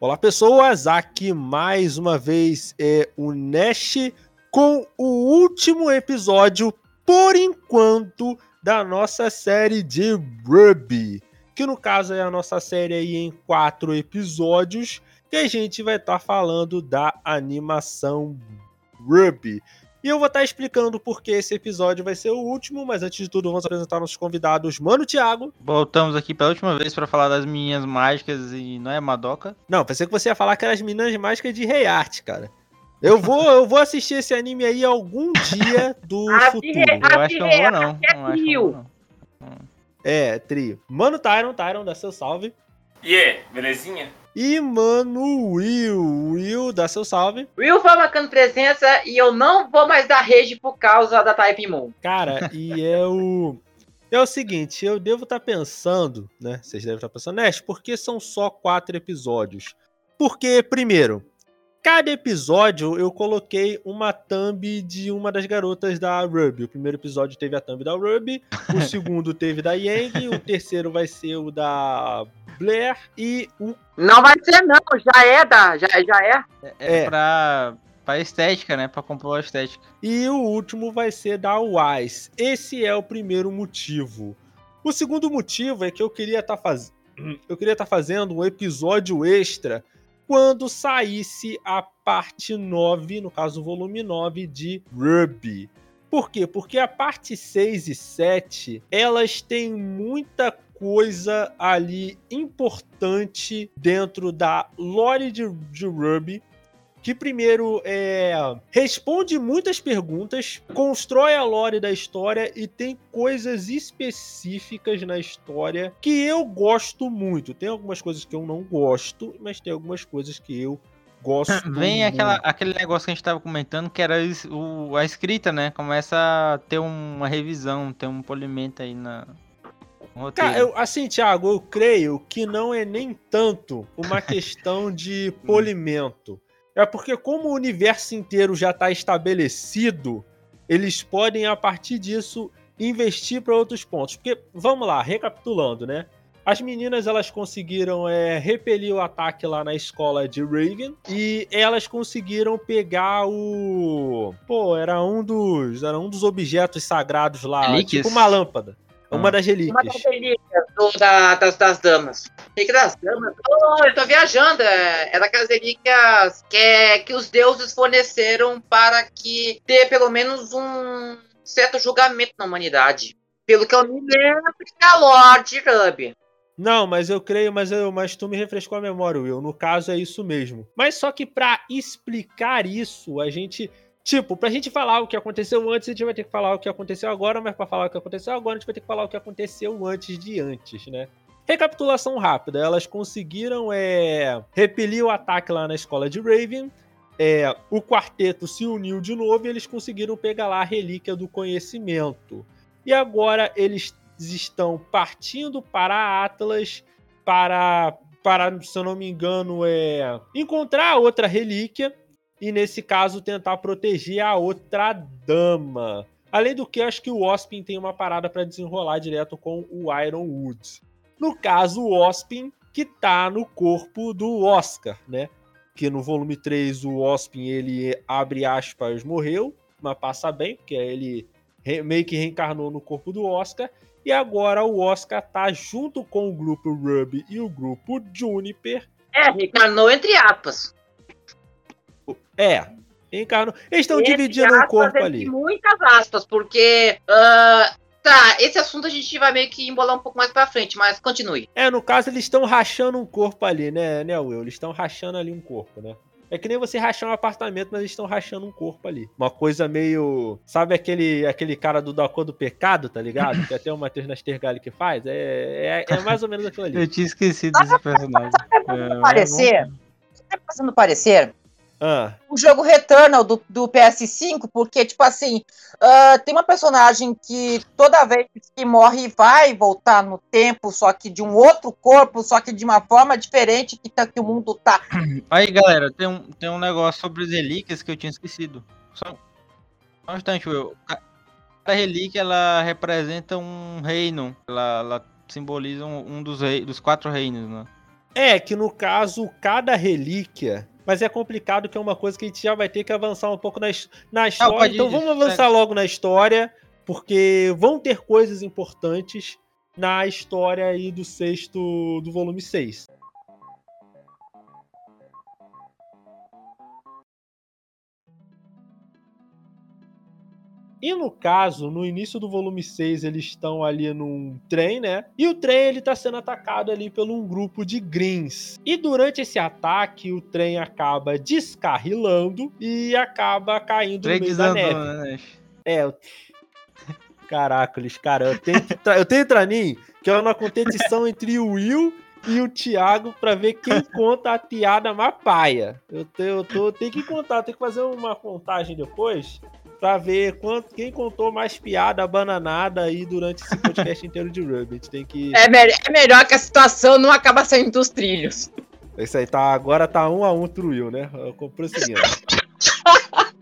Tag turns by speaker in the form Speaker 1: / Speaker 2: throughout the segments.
Speaker 1: Olá, pessoas! Aqui mais uma vez é o Nash com o último episódio, por enquanto, da nossa série de Ruby. Que no caso é a nossa série aí em quatro episódios, que a gente vai estar tá falando da animação Ruby. E eu vou estar tá explicando por que esse episódio vai ser o último, mas antes de tudo vamos apresentar nossos convidados, Mano Thiago.
Speaker 2: Voltamos aqui pela última vez para falar das meninas mágicas e não é Madoka?
Speaker 1: Não, pensei que você ia falar que eram as meninas mágicas de Rei Art, cara. Eu vou, eu vou assistir esse anime aí algum dia do a futuro.
Speaker 2: eu acho que eu vou não. É, não acho que eu vou,
Speaker 1: não. é, trio. Mano Tyron, Tyron, dá seu salve.
Speaker 3: E yeah, belezinha?
Speaker 1: E, mano, Will. Will, dá seu salve.
Speaker 4: Will vai marcando presença e eu não vou mais dar rage por causa da Type Moon.
Speaker 1: Cara, e é o. É o seguinte, eu devo estar tá pensando, né? Vocês devem estar tá pensando, Nash, por que são só quatro episódios? Porque, primeiro, cada episódio eu coloquei uma thumb de uma das garotas da Ruby. O primeiro episódio teve a thumb da Ruby, o segundo teve da Yang, o terceiro vai ser o da Blair e o.
Speaker 4: Não vai ser, não, já é da. Já, já é.
Speaker 2: É, é, é. pra. Pra estética, né? Pra compor a estética.
Speaker 1: E o último vai ser da Wise. Esse é o primeiro motivo. O segundo motivo é que eu queria estar tá fazendo. Eu queria estar tá fazendo um episódio extra quando saísse a parte 9, no caso o volume 9 de Ruby. Por quê? Porque a parte 6 e 7, elas têm muita coisa ali importante dentro da lore de, de Ruby que primeiro é, responde muitas perguntas, constrói a lore da história e tem coisas específicas na história que eu gosto muito. Tem algumas coisas que eu não gosto, mas tem algumas coisas que eu gosto.
Speaker 2: Vem aquela, aquele negócio que a gente estava comentando, que era o, a escrita, né? Começa a ter uma revisão, ter um polimento aí na,
Speaker 1: Cara, eu, assim, Thiago, eu creio que não é nem tanto uma questão de polimento. É porque, como o universo inteiro já está estabelecido, eles podem, a partir disso, investir para outros pontos. Porque, vamos lá, recapitulando, né? As meninas elas conseguiram é, repelir o ataque lá na escola de Raven e elas conseguiram pegar o. Pô, era um dos. Era um dos objetos sagrados lá, Relíquias? tipo uma lâmpada. Uma ah. das relíquias. Uma das relíquias
Speaker 4: do, da, das, das damas. Relíquia das damas? Oh, eu tô viajando. É, é daquelas relíquias que, é, que os deuses forneceram para que ter pelo menos um certo julgamento na humanidade. Pelo que eu me lembro da Lorde Ruby.
Speaker 1: Não, mas eu creio, mas, eu, mas tu me refrescou a memória, Will. No caso é isso mesmo. Mas só que para explicar isso, a gente Tipo, pra gente falar o que aconteceu antes, a gente vai ter que falar o que aconteceu agora, mas pra falar o que aconteceu agora, a gente vai ter que falar o que aconteceu antes de antes, né? Recapitulação rápida, elas conseguiram é, repelir o ataque lá na escola de Raven. É, o quarteto se uniu de novo e eles conseguiram pegar lá a relíquia do conhecimento. E agora eles estão partindo para Atlas para, para se eu não me engano, é, encontrar outra relíquia e nesse caso tentar proteger a outra dama. Além do que, acho que o Ospin tem uma parada para desenrolar direto com o Ironwood. No caso, o Ospin, que tá no corpo do Oscar, né? Que no volume 3 o Ospin, ele abre aspas, morreu, mas passa bem, porque ele meio que reencarnou no corpo do Oscar. E agora o Oscar tá junto com o grupo Ruby e o grupo Juniper.
Speaker 4: É, reencarnou entre aspas.
Speaker 1: É, encarnou. Eles estão dividindo o corpo ali.
Speaker 4: Muitas aspas, porque. Uh, tá, esse assunto a gente vai meio que embolar um pouco mais pra frente, mas continue.
Speaker 1: É, no caso, eles estão rachando um corpo ali, né, né, Will? Eles estão rachando ali um corpo, né? É que nem você rachar um apartamento, mas eles estão rachando um corpo ali. Uma coisa meio. Sabe aquele, aquele cara do Da Cor do Pecado, tá ligado? que até o Matheus Nastergalli que faz? É, é, é, mais ou menos aquilo ali.
Speaker 2: Eu tinha esquecido desse personagem.
Speaker 4: É, parecer? Tá passando parecer?
Speaker 1: Ah.
Speaker 4: O jogo Returnal do, do PS5, porque, tipo assim, uh, tem uma personagem que toda vez que morre vai voltar no tempo, só que de um outro corpo, só que de uma forma diferente que, tá, que o mundo tá.
Speaker 2: Aí, galera, tem um, tem um negócio sobre as relíquias que eu tinha esquecido. Só, só um instante, Will. A relíquia, ela representa um reino. Ela, ela simboliza um, um dos, rei, dos quatro reinos, né?
Speaker 1: É, que no caso, cada relíquia. Mas é complicado que é uma coisa que a gente já vai ter que avançar um pouco na, na história.
Speaker 2: ir,
Speaker 1: então vamos avançar logo na história, porque vão ter coisas importantes na história aí do sexto. do volume 6. E no caso, no início do volume 6, eles estão ali num trem, né? E o trem ele tá sendo atacado ali por um grupo de greens. E durante esse ataque, o trem acaba descarrilando e acaba caindo
Speaker 2: Trem
Speaker 1: no meio da neve.
Speaker 2: desandou, né?
Speaker 1: É, eu... Caracoles, cara, eu tenho, que tra- eu tenho Tranin, que é uma competição entre o Will e o Thiago pra ver quem conta a piada mais paia. Eu, tenho, eu tô, tenho que contar, eu tenho que fazer uma contagem depois pra ver quanto, quem contou mais piada bananada aí durante esse podcast inteiro de Ruby. A gente tem que.
Speaker 5: É, é melhor que a situação não acaba saindo dos trilhos.
Speaker 1: É Isso aí, tá, agora tá um a um Will, né? Eu comprei o seguinte.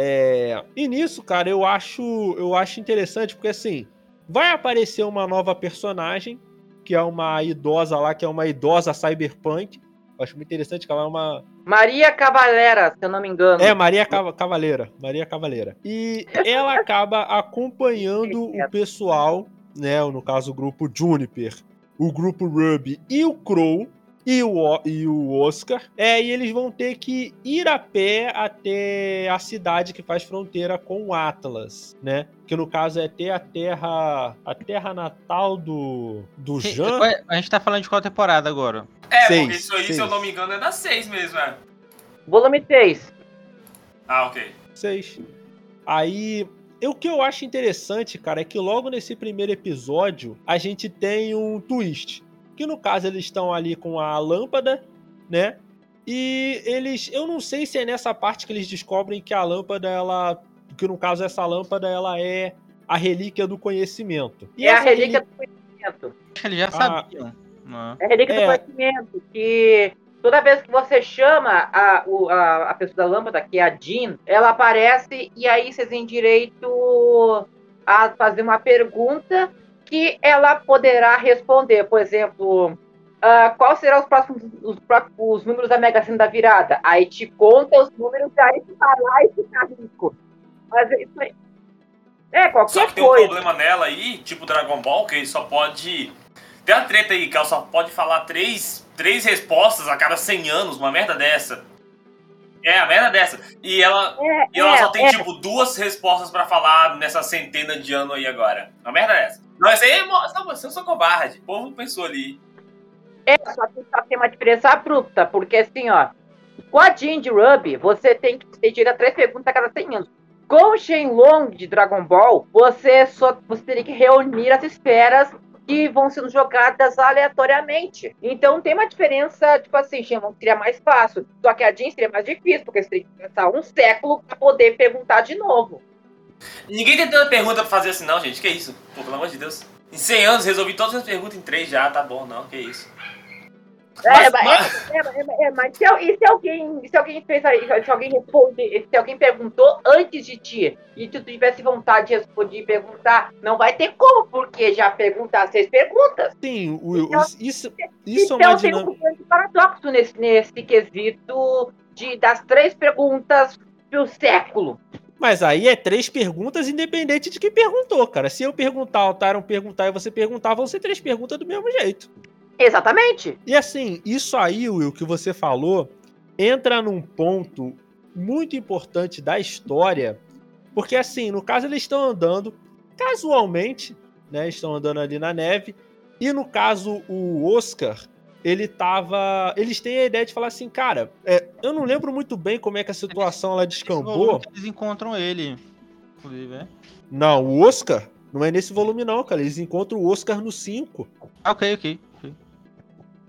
Speaker 1: É, e nisso, cara, eu acho, eu acho interessante, porque assim, vai aparecer uma nova personagem, que é uma idosa lá, que é uma idosa cyberpunk. Eu acho muito interessante que ela é uma.
Speaker 5: Maria Cavalera, se eu não me engano.
Speaker 1: É, Maria Cava- Cavaleira. Maria Cavaleira. E ela acaba acompanhando o pessoal, né? No caso, o grupo Juniper, o grupo Ruby e o Crow. E o, e o Oscar. É, e eles vão ter que ir a pé até a cidade que faz fronteira com o Atlas, né? Que no caso é até a terra. A terra natal do. Do Jean.
Speaker 2: A gente tá falando de qual temporada agora?
Speaker 3: É,
Speaker 1: Seis,
Speaker 3: porque isso aí, se
Speaker 1: seis.
Speaker 3: eu não me engano, é da 6 mesmo, é.
Speaker 5: Volume 3.
Speaker 3: Ah, ok.
Speaker 1: Seis. Aí, o que eu acho interessante, cara, é que logo nesse primeiro episódio a gente tem um twist. Que no caso eles estão ali com a lâmpada, né? E eles. Eu não sei se é nessa parte que eles descobrem que a lâmpada, ela. Que no caso essa lâmpada, ela é a relíquia do conhecimento. E
Speaker 5: é a relíquia do conhecimento.
Speaker 2: Eles já
Speaker 1: Ah.
Speaker 2: sabiam. Não.
Speaker 5: É a relíquia
Speaker 1: É.
Speaker 5: do conhecimento. Que toda vez que você chama a, o- a, a pessoa da lâmpada, que é a Jean, ela aparece e aí vocês têm direito a fazer uma pergunta que ela poderá responder. Por exemplo. ah, qual serão os próximos os, os números da Mega Sena da virada? Aí te conta os números, aí tu vai lá e fica rico. Mas isso aí. É, qualquer
Speaker 3: Só que tem um problema nela aí, tipo Dragon Ball, que ele só pode. Tem uma treta aí, que ela só pode falar três, três respostas a cada 100 anos, uma merda dessa. É, a merda dessa. E ela,
Speaker 5: É,
Speaker 3: e ela
Speaker 5: é,
Speaker 3: só tem,
Speaker 5: é.
Speaker 3: tipo, duas respostas pra falar nessa centena de ano aí agora. Uma merda dessa. Não, esse aí mo- Não, você um covarde. O povo pensou ali.
Speaker 5: É, só que só tem uma diferença abrupta, porque assim, ó, com a Jean de Ruby, você tem que ter direito a três perguntas a cada 100 anos. Com o Shenlong de Dragon Ball, você só você teria que reunir as esferas que vão sendo jogadas aleatoriamente. Então tem uma diferença, tipo assim, Shenlong seria mais fácil, só que a Jean seria mais difícil, porque você tem que pensar um século para poder perguntar de novo.
Speaker 3: Ninguém tem tanta pergunta pra fazer assim, não, gente. Que isso? Pô, pelo amor de Deus. Em 100 anos resolvi todas as perguntas em 3 já, tá bom, não, que isso.
Speaker 5: É,
Speaker 3: Mas-
Speaker 5: mas, é, é, é, é, mas se, e se alguém, se alguém fez aí, se alguém responde, se alguém perguntou antes de ti e tu tivesse vontade de responder e perguntar, não vai ter como, porque já perguntar seis perguntas.
Speaker 1: Sim, o-
Speaker 5: Então-
Speaker 1: isso, isso é
Speaker 5: então
Speaker 1: uma
Speaker 5: tem
Speaker 1: dinâmica.
Speaker 5: um grande paradoxo nesse, nesse quesito de das três perguntas do século.
Speaker 1: Mas aí é três perguntas independente de quem perguntou, cara. Se eu perguntar, o Tyron perguntar e você perguntar, vão ser três perguntas do mesmo jeito.
Speaker 5: Exatamente.
Speaker 1: E assim, isso aí, Will, que você falou, entra num ponto muito importante da história, porque assim, no caso eles estão andando casualmente, né? Estão andando ali na neve, e no caso o Oscar, ele tava, eles têm a ideia de falar assim, cara, é, eu não lembro muito bem como é que a situação
Speaker 2: volume
Speaker 1: descambou.
Speaker 2: Eles encontram ele. Inclusive, é.
Speaker 1: Não, o Oscar não é nesse volume não, cara. Eles encontram o Oscar no 5.
Speaker 2: Ah, ok, ok. ok.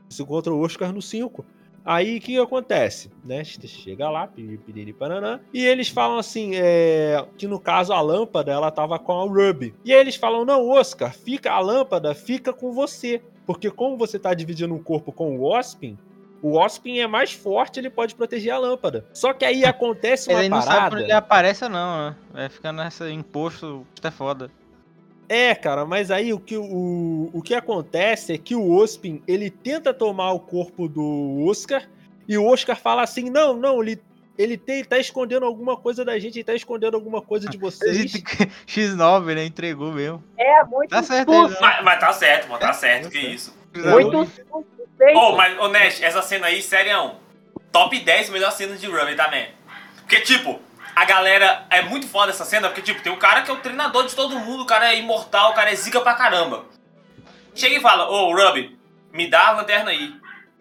Speaker 1: Você encontra o Oscar no 5. Aí o que acontece? Né? Chega lá, piriri pananã, e eles falam assim: é, que no caso a lâmpada ela tava com a Ruby. E aí eles falam: não, Oscar, fica a lâmpada, fica com você. Porque como você tá dividindo um corpo com o Ospin, o Ospin é mais forte, ele pode proteger a lâmpada. Só que aí acontece uma
Speaker 2: Ele não sabe
Speaker 1: parada.
Speaker 2: quando ele aparece ou não, né? Vai ficar nessa imposto, é foda.
Speaker 1: É, cara, mas aí o que, o, o que acontece é que o Ospin, ele tenta tomar o corpo do Oscar e o Oscar fala assim: não, não, ele, ele tem, tá escondendo alguma coisa da gente, ele tá escondendo alguma coisa de vocês.
Speaker 2: X9, né? Entregou mesmo.
Speaker 4: É, muito
Speaker 2: Tá certo aí, né?
Speaker 3: Mas, mas tá certo, mano, tá certo,
Speaker 2: Tá
Speaker 3: que
Speaker 2: certo.
Speaker 3: isso.
Speaker 4: Muito susto feito.
Speaker 3: Ô, mas, ô Nash, essa cena aí, sério, top 10 melhor cenas de Ruby também. Porque, tipo, a galera é muito foda essa cena, porque, tipo, tem um cara que é o treinador de todo mundo, o cara é imortal, o cara é zica pra caramba. Chega e fala, ô, Ruby, me dá a lanterna aí.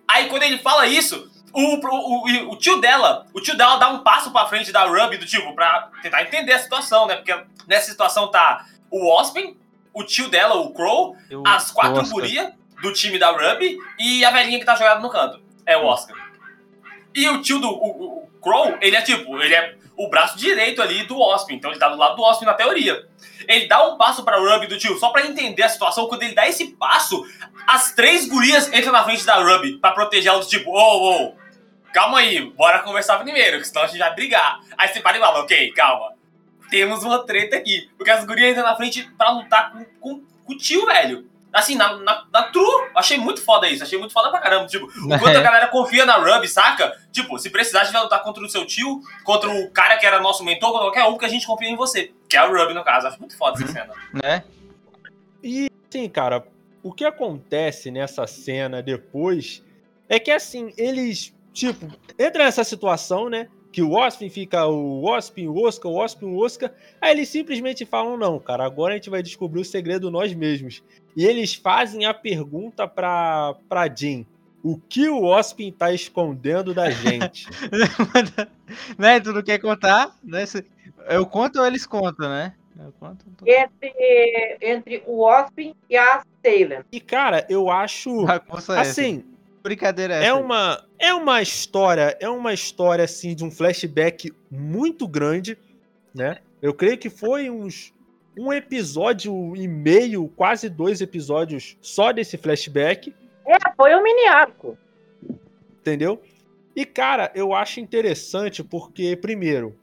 Speaker 3: Aí, quando ele fala isso, o, o, o, tio dela, o tio dela dá um passo pra frente da Ruby, do tipo, pra tentar entender a situação, né? Porque nessa situação tá o Ospin, o tio dela, o Crow,
Speaker 2: Eu-
Speaker 3: as quatro gurias do time da Ruby e a velhinha que tá jogada no canto. É o Oscar. E o tio do o, o- Crow, ele é tipo, ele é o braço direito ali do Osprey, então ele tá do lado do Osprey na teoria. Ele dá um passo pra Ruby do tio, só pra entender a situação. Quando ele dá esse passo, as três gurias entram na frente da Ruby pra proteger ela do tipo, ô, ô, calma aí, bora conversar primeiro, que senão a gente vai brigar. Aí você para e fala, ok, calma. Temos uma treta aqui. Porque as gurias entram na frente pra lutar com, com, com o tio, velho. Assim, na, na, na true, achei muito foda isso, achei muito foda pra caramba. Tipo, o quanto a galera confia na Ruby, saca? Tipo, se precisar, a gente vai lutar contra o seu tio, contra o cara que era nosso mentor, contra qualquer um, que a gente confia em você. Que é o Ruby, no caso. Acho muito foda essa cena.
Speaker 2: Né?
Speaker 1: E, assim, cara, o que acontece nessa cena depois é que, assim, eles, tipo, entra nessa situação, né? Que o Ospin fica o Ospin, o Oscar, o Ospin, o Oscar. Aí eles simplesmente falam: não, cara, agora a gente vai descobrir o segredo nós mesmos. E eles fazem a pergunta pra, pra Jean: o que o Ospin tá escondendo da gente?
Speaker 2: né? Tu não quer contar? Né? Eu conto ou eles contam, né? Eu conto.
Speaker 4: Entre, entre o Ospin e a Salem.
Speaker 1: e, cara, eu acho.
Speaker 2: É.
Speaker 1: Assim,
Speaker 2: Brincadeira é
Speaker 1: É
Speaker 2: essa.
Speaker 1: uma, é uma história, é uma história assim de um flashback muito grande, né? Eu creio que foi uns um episódio e meio, quase dois episódios só desse flashback,
Speaker 4: É, foi um mini arco.
Speaker 1: entendeu? E cara, eu acho interessante porque primeiro,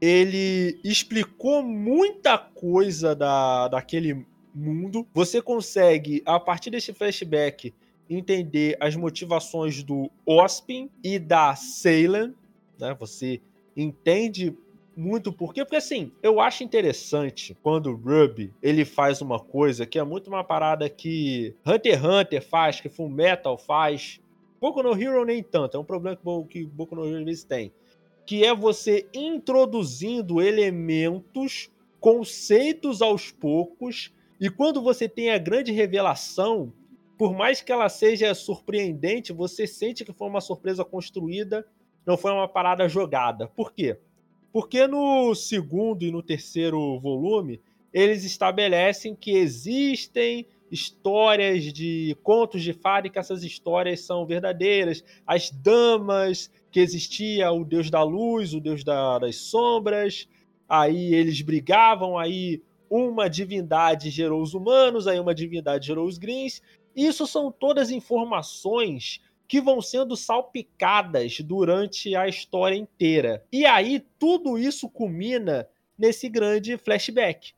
Speaker 1: ele explicou muita coisa da, daquele mundo. Você consegue a partir desse flashback entender as motivações do Ospin e da Salem, né? Você entende muito por quê? Porque assim, eu acho interessante quando o Ruby ele faz uma coisa que é muito uma parada que Hunter x Hunter faz, que Full Metal faz. Boku no Hero nem tanto, é um problema que Bo- que Boku no Hero vezes tem. Que é você introduzindo elementos, conceitos aos poucos, e quando você tem a grande revelação, por mais que ela seja surpreendente, você sente que foi uma surpresa construída, não foi uma parada jogada. Por quê? Porque no segundo e no terceiro volume, eles estabelecem que existem histórias de contos de fada e que essas histórias são verdadeiras. As damas, que existia o deus da luz, o deus da- das sombras, aí eles brigavam, aí uma divindade gerou os humanos, aí uma divindade gerou os greens, isso são todas informações que vão sendo salpicadas durante a história inteira. E aí tudo isso culmina nesse grande flashback,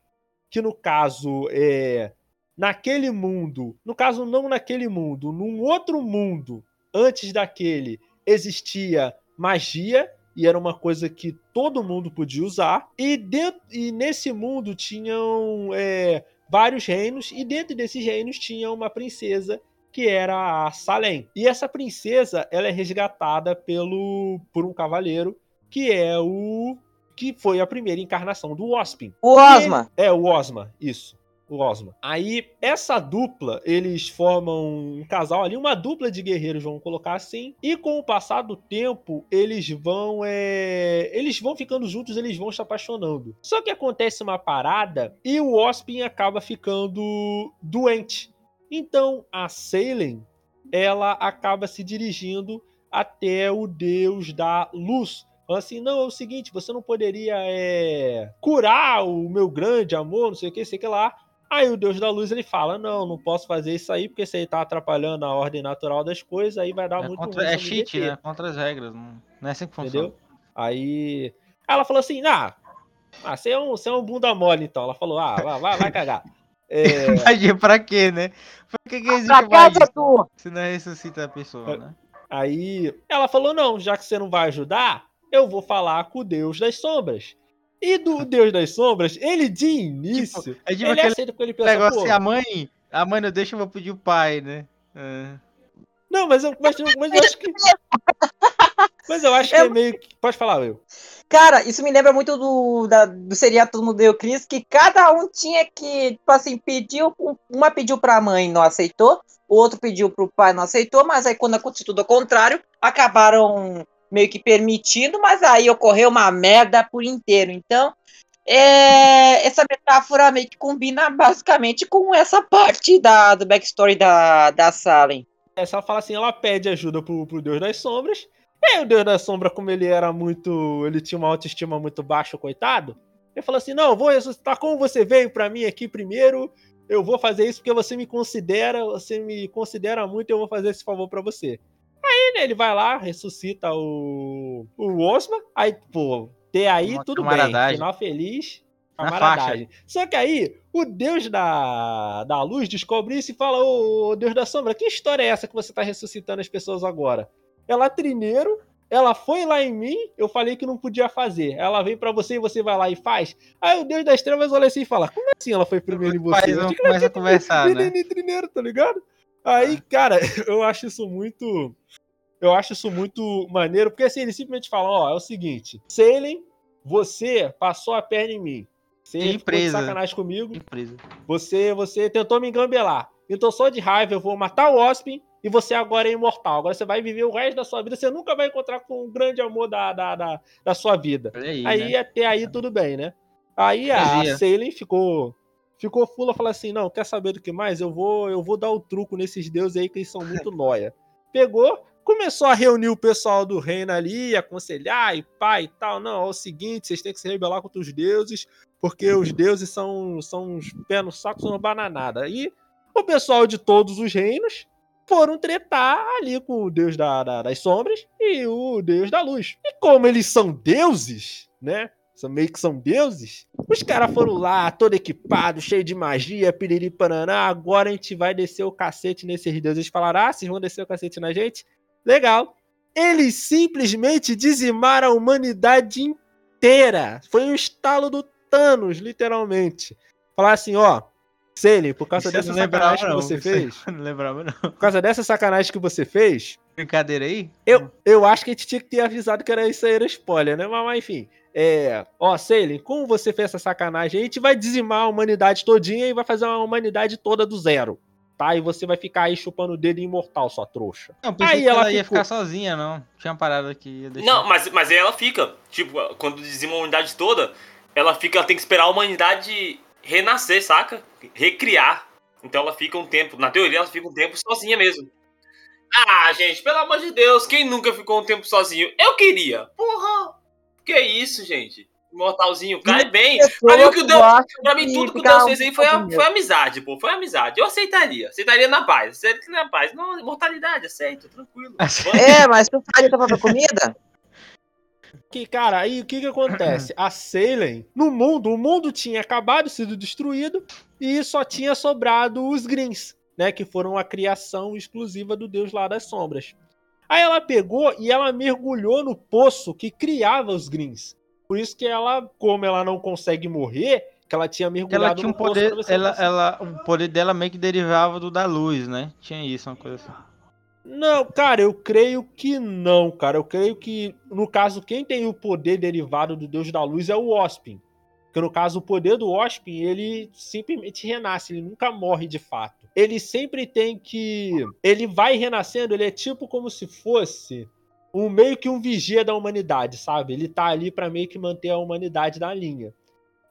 Speaker 1: que no caso é naquele mundo, no caso não naquele mundo, num outro mundo antes daquele existia magia e era uma coisa que todo mundo podia usar e dentro e nesse mundo tinham é, vários reinos e dentro desses reinos tinha uma princesa que era a Salem. E essa princesa, ela é resgatada pelo por um cavaleiro que é o que foi a primeira encarnação do Ospin.
Speaker 4: O Osma.
Speaker 1: É o Osma, isso. O. Aí, essa dupla, eles formam um casal ali, uma dupla de guerreiros, vamos colocar assim. E com o passar do tempo, eles vão. é, Eles vão ficando juntos, eles vão se apaixonando. Só que acontece uma parada e o Ospin acaba ficando doente. Então a Salem, ela acaba se dirigindo até o deus da luz. Fala assim, não, é o seguinte, você não poderia é, curar o meu grande amor, não sei o que, sei o que lá. Aí o deus da luz ele fala, não, não posso fazer isso aí, porque isso aí tá atrapalhando a ordem natural das coisas, aí vai dar
Speaker 2: É,
Speaker 1: muito
Speaker 2: contra- é cheat,
Speaker 1: meter."
Speaker 2: né? Contra as regras. Não, não é assim que funciona.
Speaker 1: Entendeu? Aí ela falou assim: ah, ah você, é um, você é um bunda mole, então. Ela falou: ah, vai, vai, vai cagar. É,
Speaker 2: Imagina pra quê, né? Pra que, que existe
Speaker 6: Pra casa
Speaker 2: magia
Speaker 6: do.
Speaker 2: se não ressuscita a pessoa, né?
Speaker 1: aí ela falou: não, já que você não vai ajudar, eu vou falar com o Deus das Sombras. E do Deus das Sombras, ele de início.
Speaker 2: É tipo
Speaker 1: ele aceita porque ele pensa,
Speaker 2: negócio
Speaker 1: pô,
Speaker 2: assim, a mãe, a mãe não deixa, eu vou pedir o pai, né? É.
Speaker 1: Não, mas eu, mas, eu- mas eu acho que. Mas eu acho que é meio que. Pode falar, eu.
Speaker 6: Cara, isso me lembra muito do, da, do seriado Todo Mundo Deu Cris, que cada um tinha que, tipo assim, pediu, um- uma pediu pra mãe não aceitou, o outro pediu pro pai não aceitou, mas aí quando aconteceu tudo ao contrário, acabaram meio que permitindo, mas aí ocorreu uma merda por inteiro. Então, é, essa metáfora meio que combina basicamente com essa parte da, do backstory da, da Salem.
Speaker 1: É, ela fala assim, ela pede ajuda pro, pro Deus das Sombras. E o Deus das Sombras, como ele era muito. Ele tinha uma autoestima muito baixa, coitado. Ele falou assim: não, vou ressuscitar como você veio pra mim aqui primeiro. Eu vou fazer isso porque você me considera, você me considera muito, eu vou fazer esse favor pra você. Aí, né, ele vai lá, ressuscita o. o Osma. Aí, pô, até aí
Speaker 2: Uma
Speaker 1: tudo bem. Final feliz. Camaradagem. Só que aí, o Deus da, da luz descobre isso e fala: Ô Deus da sombra, que história é essa que você tá ressuscitando as pessoas agora? Ela primeiro, ela foi lá em mim, eu falei que não podia fazer. Ela vem pra você e você vai lá e faz. Aí o Deus das trevas olha assim e fala: Como assim ela foi primeiro em você?
Speaker 2: Vão
Speaker 1: digo,
Speaker 2: começar a conversar, né?
Speaker 1: Trineiro, tá ligado? Aí, cara, eu acho isso muito. Eu acho isso muito maneiro, porque assim, eles simplesmente falam: Ó, é o seguinte, Salem, você passou a perna em mim. Você
Speaker 2: Que
Speaker 1: ficou de
Speaker 2: empresa.
Speaker 1: sacanagem comigo.
Speaker 2: Empresa.
Speaker 1: Você, você tentou me engambelar. Então, só de raiva, eu vou matar o Ospin e você agora é imortal. Agora você vai viver o resto da sua vida. Você nunca vai encontrar com o grande amor da, da, da, da sua vida.
Speaker 2: Olha aí,
Speaker 1: Aí
Speaker 2: né?
Speaker 1: até aí tudo bem, né? Aí a. Salem ficou ficou fula, falou assim: "Não, quer saber do que mais? Eu vou eu vou dar o truco nesses deuses aí que eles são muito noia". Pegou, começou a reunir o pessoal do reino ali, aconselhar e pai e tal. Não, é o seguinte, vocês têm que se rebelar contra os deuses, porque os deuses são são uns pé no saco, são uma bananada. E o pessoal de todos os reinos foram tretar ali com o deus da- da- das sombras e o deus da luz. E como eles são deuses, né? São meio que são deuses. Os caras foram lá, todo equipado, cheio de magia, piriri paraná. Agora a gente vai descer o cacete nesses deuses. Falaram: ah, vocês vão descer o cacete na gente? Legal. Eles simplesmente dizimaram a humanidade inteira. Foi um estalo do Thanos, literalmente. Falar assim: ó, Selen, por causa
Speaker 2: Isso eu
Speaker 1: dessa
Speaker 2: não lembrava,
Speaker 1: sacanagem que
Speaker 2: não.
Speaker 1: você
Speaker 2: Isso
Speaker 1: fez,
Speaker 2: Não lembrava, não.
Speaker 1: por causa dessa sacanagem que você fez,
Speaker 2: Brincadeira aí?
Speaker 1: eu, eu acho que a gente tinha que ter avisado que era isso aí, era spoiler, né? Mas, mas, enfim. É. Ó, Salen, como você fez essa sacanagem? A gente vai dizimar a humanidade todinha e vai fazer uma humanidade toda do zero. Tá? E você vai ficar aí chupando o dedo imortal, sua trouxa.
Speaker 2: Não, pensei
Speaker 1: Aí
Speaker 2: que
Speaker 1: ela
Speaker 2: ela ia
Speaker 1: ficou-
Speaker 2: ficar sozinha, não. Tinha uma parada que ia deixar.
Speaker 3: Não, mas, mas aí ela fica. Tipo, quando dizima a humanidade toda, ela fica, ela tem que esperar a humanidade renascer, saca? Recriar. Então ela fica um tempo. Na teoria, ela fica um tempo sozinha mesmo. Ah, gente, pelo amor de Deus, quem nunca ficou um tempo sozinho? Eu queria. Porra! Que isso, gente? Imortalzinho, cai bem. Pra mim, o que deu- Pra mim, tudo que o Deus fez aí foi, a- foi amizade, pô. Foi amizade. Eu aceitaria. Aceitaria na paz. Aceitaria na paz. Não, imortalidade, aceito, tranquilo.
Speaker 6: É, mas tu faria própria comida?
Speaker 1: Que, cara, aí o que que acontece? A Salen, no mundo, o mundo tinha acabado, sido destruído, e só tinha sobrado os Greens, né? Que foram a criação exclusiva do deus lá das sombras. Aí ela pegou e ela mergulhou no poço que criava os Greens. Por isso que ela, como ela não consegue morrer, que ela tinha mergulhado
Speaker 2: Ela tinha um
Speaker 1: no poço
Speaker 2: poder.
Speaker 1: se
Speaker 2: Ela, ela, o poder dela meio que derivava do da luz, né? Tinha isso, uma coisa assim.
Speaker 1: Não, cara, eu creio que não, cara. Eu creio que, no caso, quem tem o poder derivado do Deus da Luz é o Ospin. Porque, no caso, o poder do Ospin, ele simplesmente renasce, ele nunca morre de fato. Ele sempre tem que. Ele vai renascendo, ele é tipo como se fosse um meio que um vigia da humanidade, sabe? Ele tá ali pra meio que manter a humanidade na linha.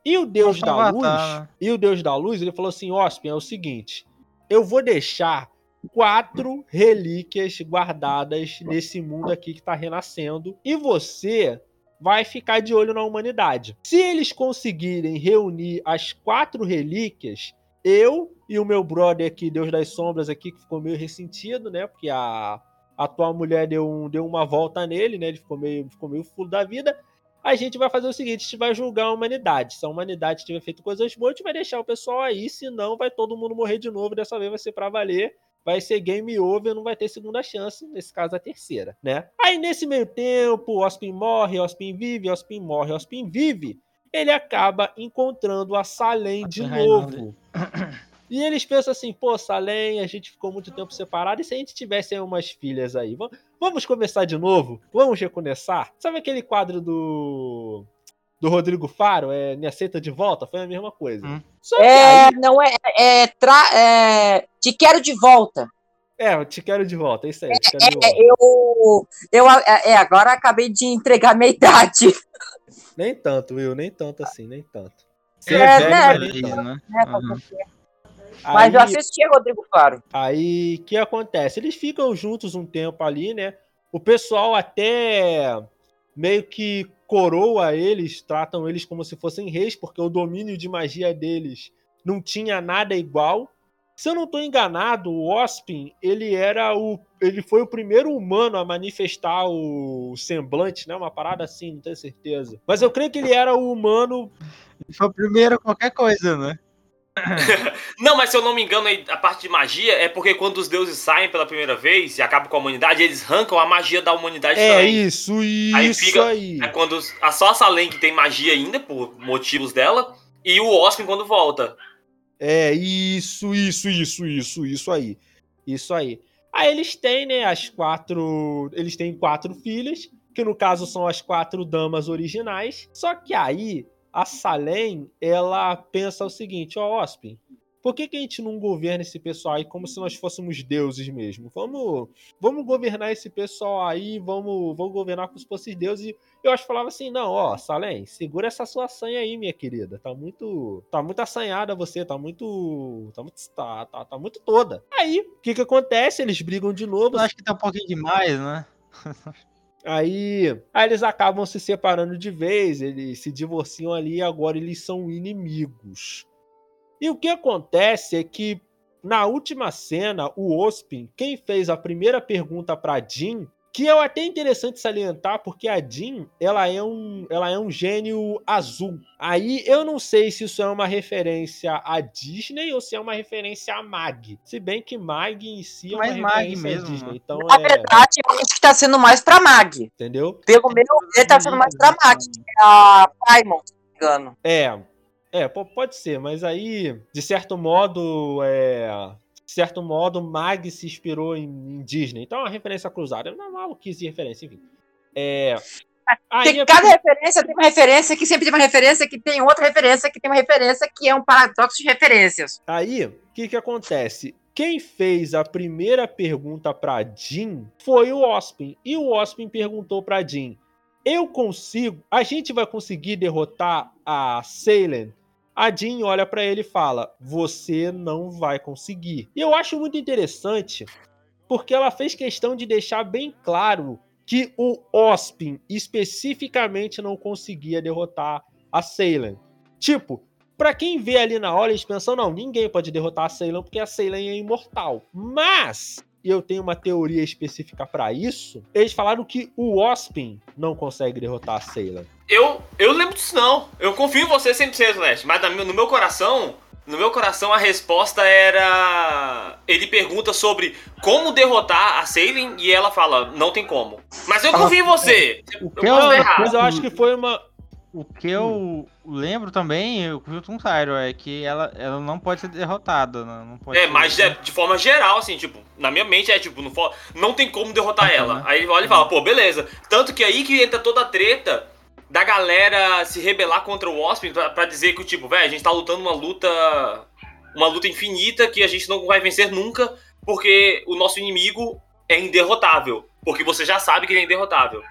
Speaker 1: E o Deus da Luz, e o Deus da Luz, ele falou assim: Ospin, é o seguinte, eu vou deixar quatro relíquias guardadas nesse mundo aqui que tá renascendo. E você vai ficar de olho na humanidade. Se eles conseguirem reunir as quatro relíquias, eu e o meu brother aqui, Deus das Sombras, aqui, que ficou meio ressentido, né? Porque a, a tua mulher deu, um, deu uma volta nele, né? Ele ficou meio, ficou meio fulo da vida. a gente vai fazer o seguinte: a gente vai julgar a humanidade. Se a humanidade tiver feito coisas boas, a gente vai deixar o pessoal aí, senão vai todo mundo morrer de novo. Dessa vez vai ser pra valer. Vai ser game over, não vai ter segunda chance, nesse caso a terceira, né? Aí nesse meio tempo, Ospin morre, Ospin vive, Ospin morre, Ospin vive. Ele acaba encontrando a Salem de novo. E eles pensam assim, pô, Salem, a gente ficou muito tempo separado, e se a gente tivesse aí umas filhas aí? Vamos, vamos começar de novo? Vamos recomeçar? Sabe aquele quadro do. Do Rodrigo Faro, é Me Aceita de Volta? Foi a mesma coisa.
Speaker 2: Hum.
Speaker 1: Só que
Speaker 6: É,
Speaker 1: aí.
Speaker 6: não é, é, tra- é, Te quero de volta.
Speaker 1: É, eu te quero de volta, é isso aí. Te quero de
Speaker 6: É,
Speaker 1: volta.
Speaker 6: eu, eu, é, agora acabei de entregar minha idade.
Speaker 1: Nem tanto, Will, nem tanto assim, nem tanto. Você
Speaker 6: É,
Speaker 1: é, velho,
Speaker 6: né?
Speaker 1: mas
Speaker 2: né?
Speaker 6: né,
Speaker 2: Uhum.
Speaker 6: Mas
Speaker 1: Aí-
Speaker 6: eu assistia Rodrigo Faro.
Speaker 1: Aí, o que acontece? Eles ficam juntos um tempo ali, né? O pessoal até meio que coroa eles, tratam eles como se fossem reis, porque o domínio de magia deles não tinha nada igual. Se eu não estou enganado, o Ospin, ele era o. Ele foi o primeiro humano a manifestar o semblante, né? Uma parada assim, não tenho certeza. Mas eu creio que ele era o humano.
Speaker 2: Foi o primeiro qualquer coisa, né?
Speaker 3: Não, mas se eu não me engano, aí, a parte de magia é porque quando os deuses saem pela primeira vez e acabam com a humanidade, eles arrancam a magia da humanidade
Speaker 1: É
Speaker 3: também.
Speaker 1: isso,
Speaker 3: Aí
Speaker 1: isso
Speaker 3: fica-
Speaker 1: aí.
Speaker 3: É quando só a Salem que tem magia ainda, por motivos dela, e o Osmin quando volta.
Speaker 1: É, isso, isso, isso, isso, isso aí. Isso aí. Aí eles têm, né, as quatro. Eles têm quatro filhas, que no caso são as quatro damas originais. Só que aí, a Salem, ela pensa o seguinte: ó, Ospin, por que, que a gente não governa esse pessoal aí como se nós fôssemos deuses mesmo? Vamos, vamos governar esse pessoal aí, vamos, vamos governar como se fossem deuses. Eu acho que falava assim: não, ó, Salem, segura essa sua sanha aí, minha querida. Tá muito. Tá muito assanhada você, tá muito. Tá muito. Tá, tá, tá muito toda. Aí, o que que acontece? Eles brigam de novo.
Speaker 2: Eu acho que tá um pouquinho demais, né?
Speaker 1: Aí, aí eles acabam se separando de vez, eles se divorciam ali e agora eles são inimigos. E o que acontece é que na última cena, o Ospin, quem fez a primeira pergunta para Jean, que é até interessante salientar, porque a Jean, ela é um, ela é um gênio azul. Aí eu não sei se isso é uma referência a Disney ou se é uma referência a Mag. Se bem que Mag em si é uma
Speaker 2: Mais Mag
Speaker 1: referência
Speaker 2: mesmo,
Speaker 1: a Disney.
Speaker 2: né?
Speaker 1: Então
Speaker 6: Na
Speaker 1: é,
Speaker 6: verdade, eu acho que tá sendo mais pra Mag.
Speaker 1: entendeu?
Speaker 6: Pelo meu ver, tá sendo mais pra Mag. A Paimon, se não me engano.
Speaker 1: É, é, po- pode ser, mas aí, de certo modo, é, de certo modo, Mag se inspirou em, em Disney. Então é uma referência cruzada. É uma maluquice de referência, enfim. É, aí
Speaker 6: Porque
Speaker 1: é-
Speaker 6: cada referência tem uma referência que sempre tem uma referência que tem outra referência que tem uma referência que é um paradoxo de referências.
Speaker 1: Aí, o que que acontece? Quem fez a primeira pergunta pra Jean foi o Ospin. E o Ospin perguntou pra Jean: Eu consigo. A gente vai conseguir derrotar a Salem? A Jean olha pra ele e fala: Você não vai conseguir. E eu acho muito interessante porque ela fez questão de deixar bem claro que o Ospin especificamente não conseguia derrotar a Salem. Tipo, Pra quem vê ali na hora, eles pensam, não, ninguém pode derrotar a Ceylan porque a Ceylan é imortal. Mas, e eu tenho uma teoria específica pra isso, eles falaram que o Ospin não consegue derrotar a Ceylan.
Speaker 3: Eu, eu lembro disso não. Eu confio em você 100%, Leste. Mas no meu coração, no meu coração a resposta era... Ele pergunta sobre como derrotar a Sailing e ela fala, não tem como. Mas eu confio em você.
Speaker 2: O
Speaker 3: Eu.
Speaker 1: Mas eu acho que foi uma...
Speaker 2: O que eu lembro também, eu com o Tyro, é que ela, ela não pode ser derrotada, né? Não pode
Speaker 3: É,
Speaker 2: ser-
Speaker 3: mas de, de forma geral, assim, tipo, na minha mente é tipo, não, não tem como derrotar
Speaker 2: Uhum.
Speaker 3: ela. Aí ele olha e fala, pô, beleza. Tanto que aí que entra toda a treta da galera se rebelar contra o pra, pra dizer que, tipo, velho, a gente tá lutando uma luta. Uma luta infinita que a gente não vai vencer nunca, porque o nosso inimigo é inderrotável. Porque você já sabe que ele é inderrotável.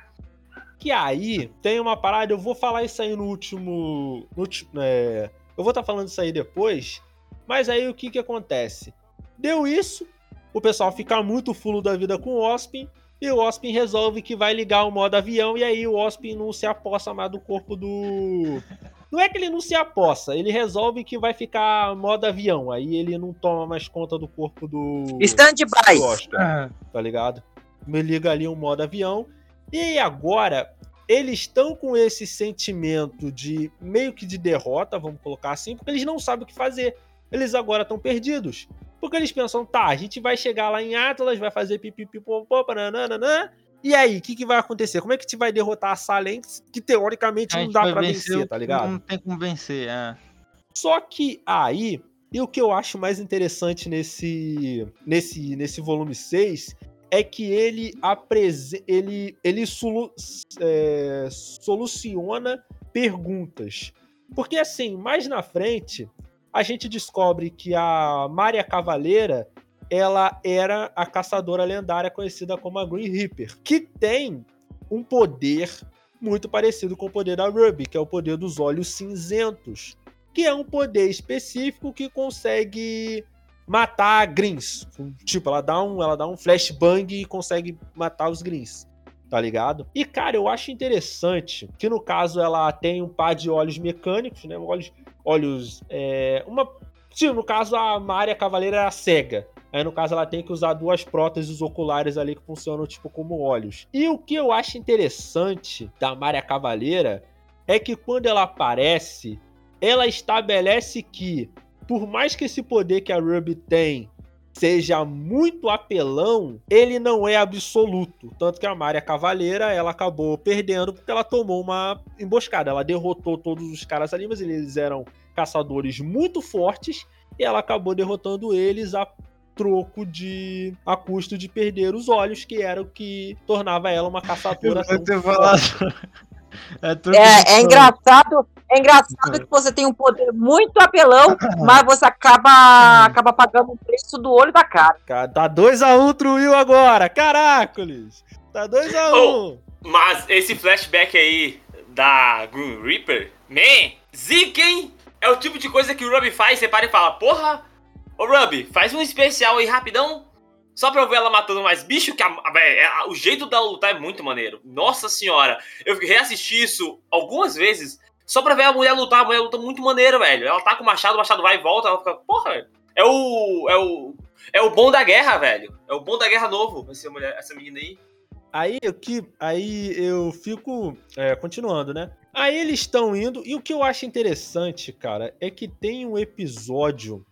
Speaker 1: Que aí tem uma parada, eu vou falar isso aí no último. no é, eu vou estar falando isso aí depois. Mas aí o que que acontece? Deu isso, o pessoal fica muito fulo da vida com o Ospin. E o Ospin resolve que vai ligar o modo avião. E aí o Ospin não se apossa mais do corpo do. Não é que ele não se apossa, ele resolve que vai ficar modo avião. Aí ele não toma mais conta do corpo do. Oscar
Speaker 2: Ah,
Speaker 1: tá ligado? Me liga ali um modo avião. E agora, eles estão com esse sentimento de meio que de derrota, vamos colocar assim, porque eles não sabem o que fazer. Eles agora estão perdidos. Porque eles pensam, tá, a gente vai chegar lá em Atlas, vai fazer pipipipopô, nananã, e aí, o que, que vai acontecer? Como é que a gente vai derrotar a Salem, que teoricamente não dá
Speaker 2: vai
Speaker 1: pra vencer, tá ligado?
Speaker 2: Não tem como vencer, é.
Speaker 1: Só que aí, e o que eu acho mais interessante nesse nesse nesse volume 6 é que ele ele ele solu é, soluciona perguntas. Porque assim, mais na frente, a gente descobre que a Maria Cavaleira ela era a caçadora lendária conhecida como a Green Reaper, que tem um poder muito parecido com o poder da Ruby, que é o poder dos olhos cinzentos que é um poder específico que consegue matar greens. Tipo, ela dá um, ela dá um flashbang e consegue matar os greens. Tá ligado? E, cara, eu acho interessante que no caso ela tem um par de olhos mecânicos, né? Olhos. olhos é, uma. Sim, no caso a Maria Cavaleira era cega. Aí, no caso, ela tem que usar duas próteses oculares ali que funcionam, tipo, como olhos. E o que eu acho interessante da Maria Cavaleira é que quando ela aparece, ela estabelece que, por mais que esse poder que a Ruby tem seja muito apelão, ele não é absoluto. Tanto que a Maria Cavaleira, ela acabou perdendo porque ela tomou uma emboscada. Ela derrotou todos os caras ali, mas eles eram caçadores muito fortes e ela acabou derrotando eles a troco de a custo de perder os olhos, que era o que tornava ela uma caçadora
Speaker 2: Eu vou
Speaker 1: tão
Speaker 2: ter falado. É,
Speaker 6: É, é
Speaker 2: isso.
Speaker 6: engraçado, é engraçado que você tem um poder muito apelão, mas você acaba, acaba pagando o preço do olho da cara.
Speaker 1: Cara, Tá 2x1 um pro Will agora. Caracoles. Tá 2x1. Um.
Speaker 3: Mas esse flashback aí da Green Reaper, man, zica, hein? É o tipo de coisa que o Ruby faz, você para e fala, porra, ô Ruby, faz um especial aí rapidão, só pra eu ver ela matando mais bicho, que a, a- é- o jeito dela lutar é muito maneiro. Nossa senhora, eu reassisti isso algumas vezes, só pra ver a mulher lutar, a mulher luta muito maneiro, velho. Ela tá com o machado, o machado vai e volta, ela fica, porra, é o... é o... É o bom da guerra, velho. É o bom da guerra novo, essa, mulher, essa menina aí.
Speaker 1: Aí o que. Aí eu fico. é, continuando, né? Aí eles estão indo. E o que eu acho interessante, cara, é que tem um episódio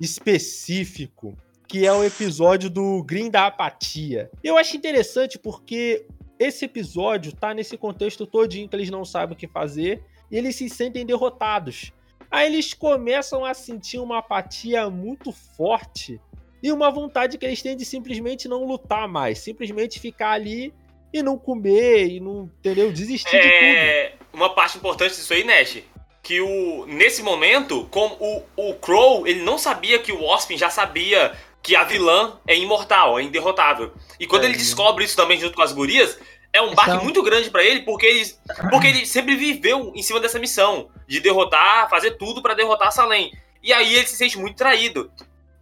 Speaker 1: específico que é o episódio do Green da Apatia. Eu acho interessante porque esse episódio tá nesse contexto todinho que eles não sabem o que fazer e eles se sentem derrotados. Aí eles começam a sentir uma apatia muito forte e uma vontade que eles têm de simplesmente não lutar mais, simplesmente ficar ali e não comer e não, entendeu? Desistir de tudo.
Speaker 3: É, uma parte importante disso aí, Nash, que o nesse momento, como o, o Crow, ele não sabia que o Waspin já sabia que a vilã é imortal, é inderrotável. E quando
Speaker 1: É,
Speaker 3: ele
Speaker 1: né?
Speaker 3: descobre isso também junto com as gurias, é um baque
Speaker 2: Então-
Speaker 3: muito grande pra ele, porque ele, porque ele sempre viveu em cima dessa missão de derrotar, fazer tudo pra derrotar a Salem. E aí ele se sente muito traído.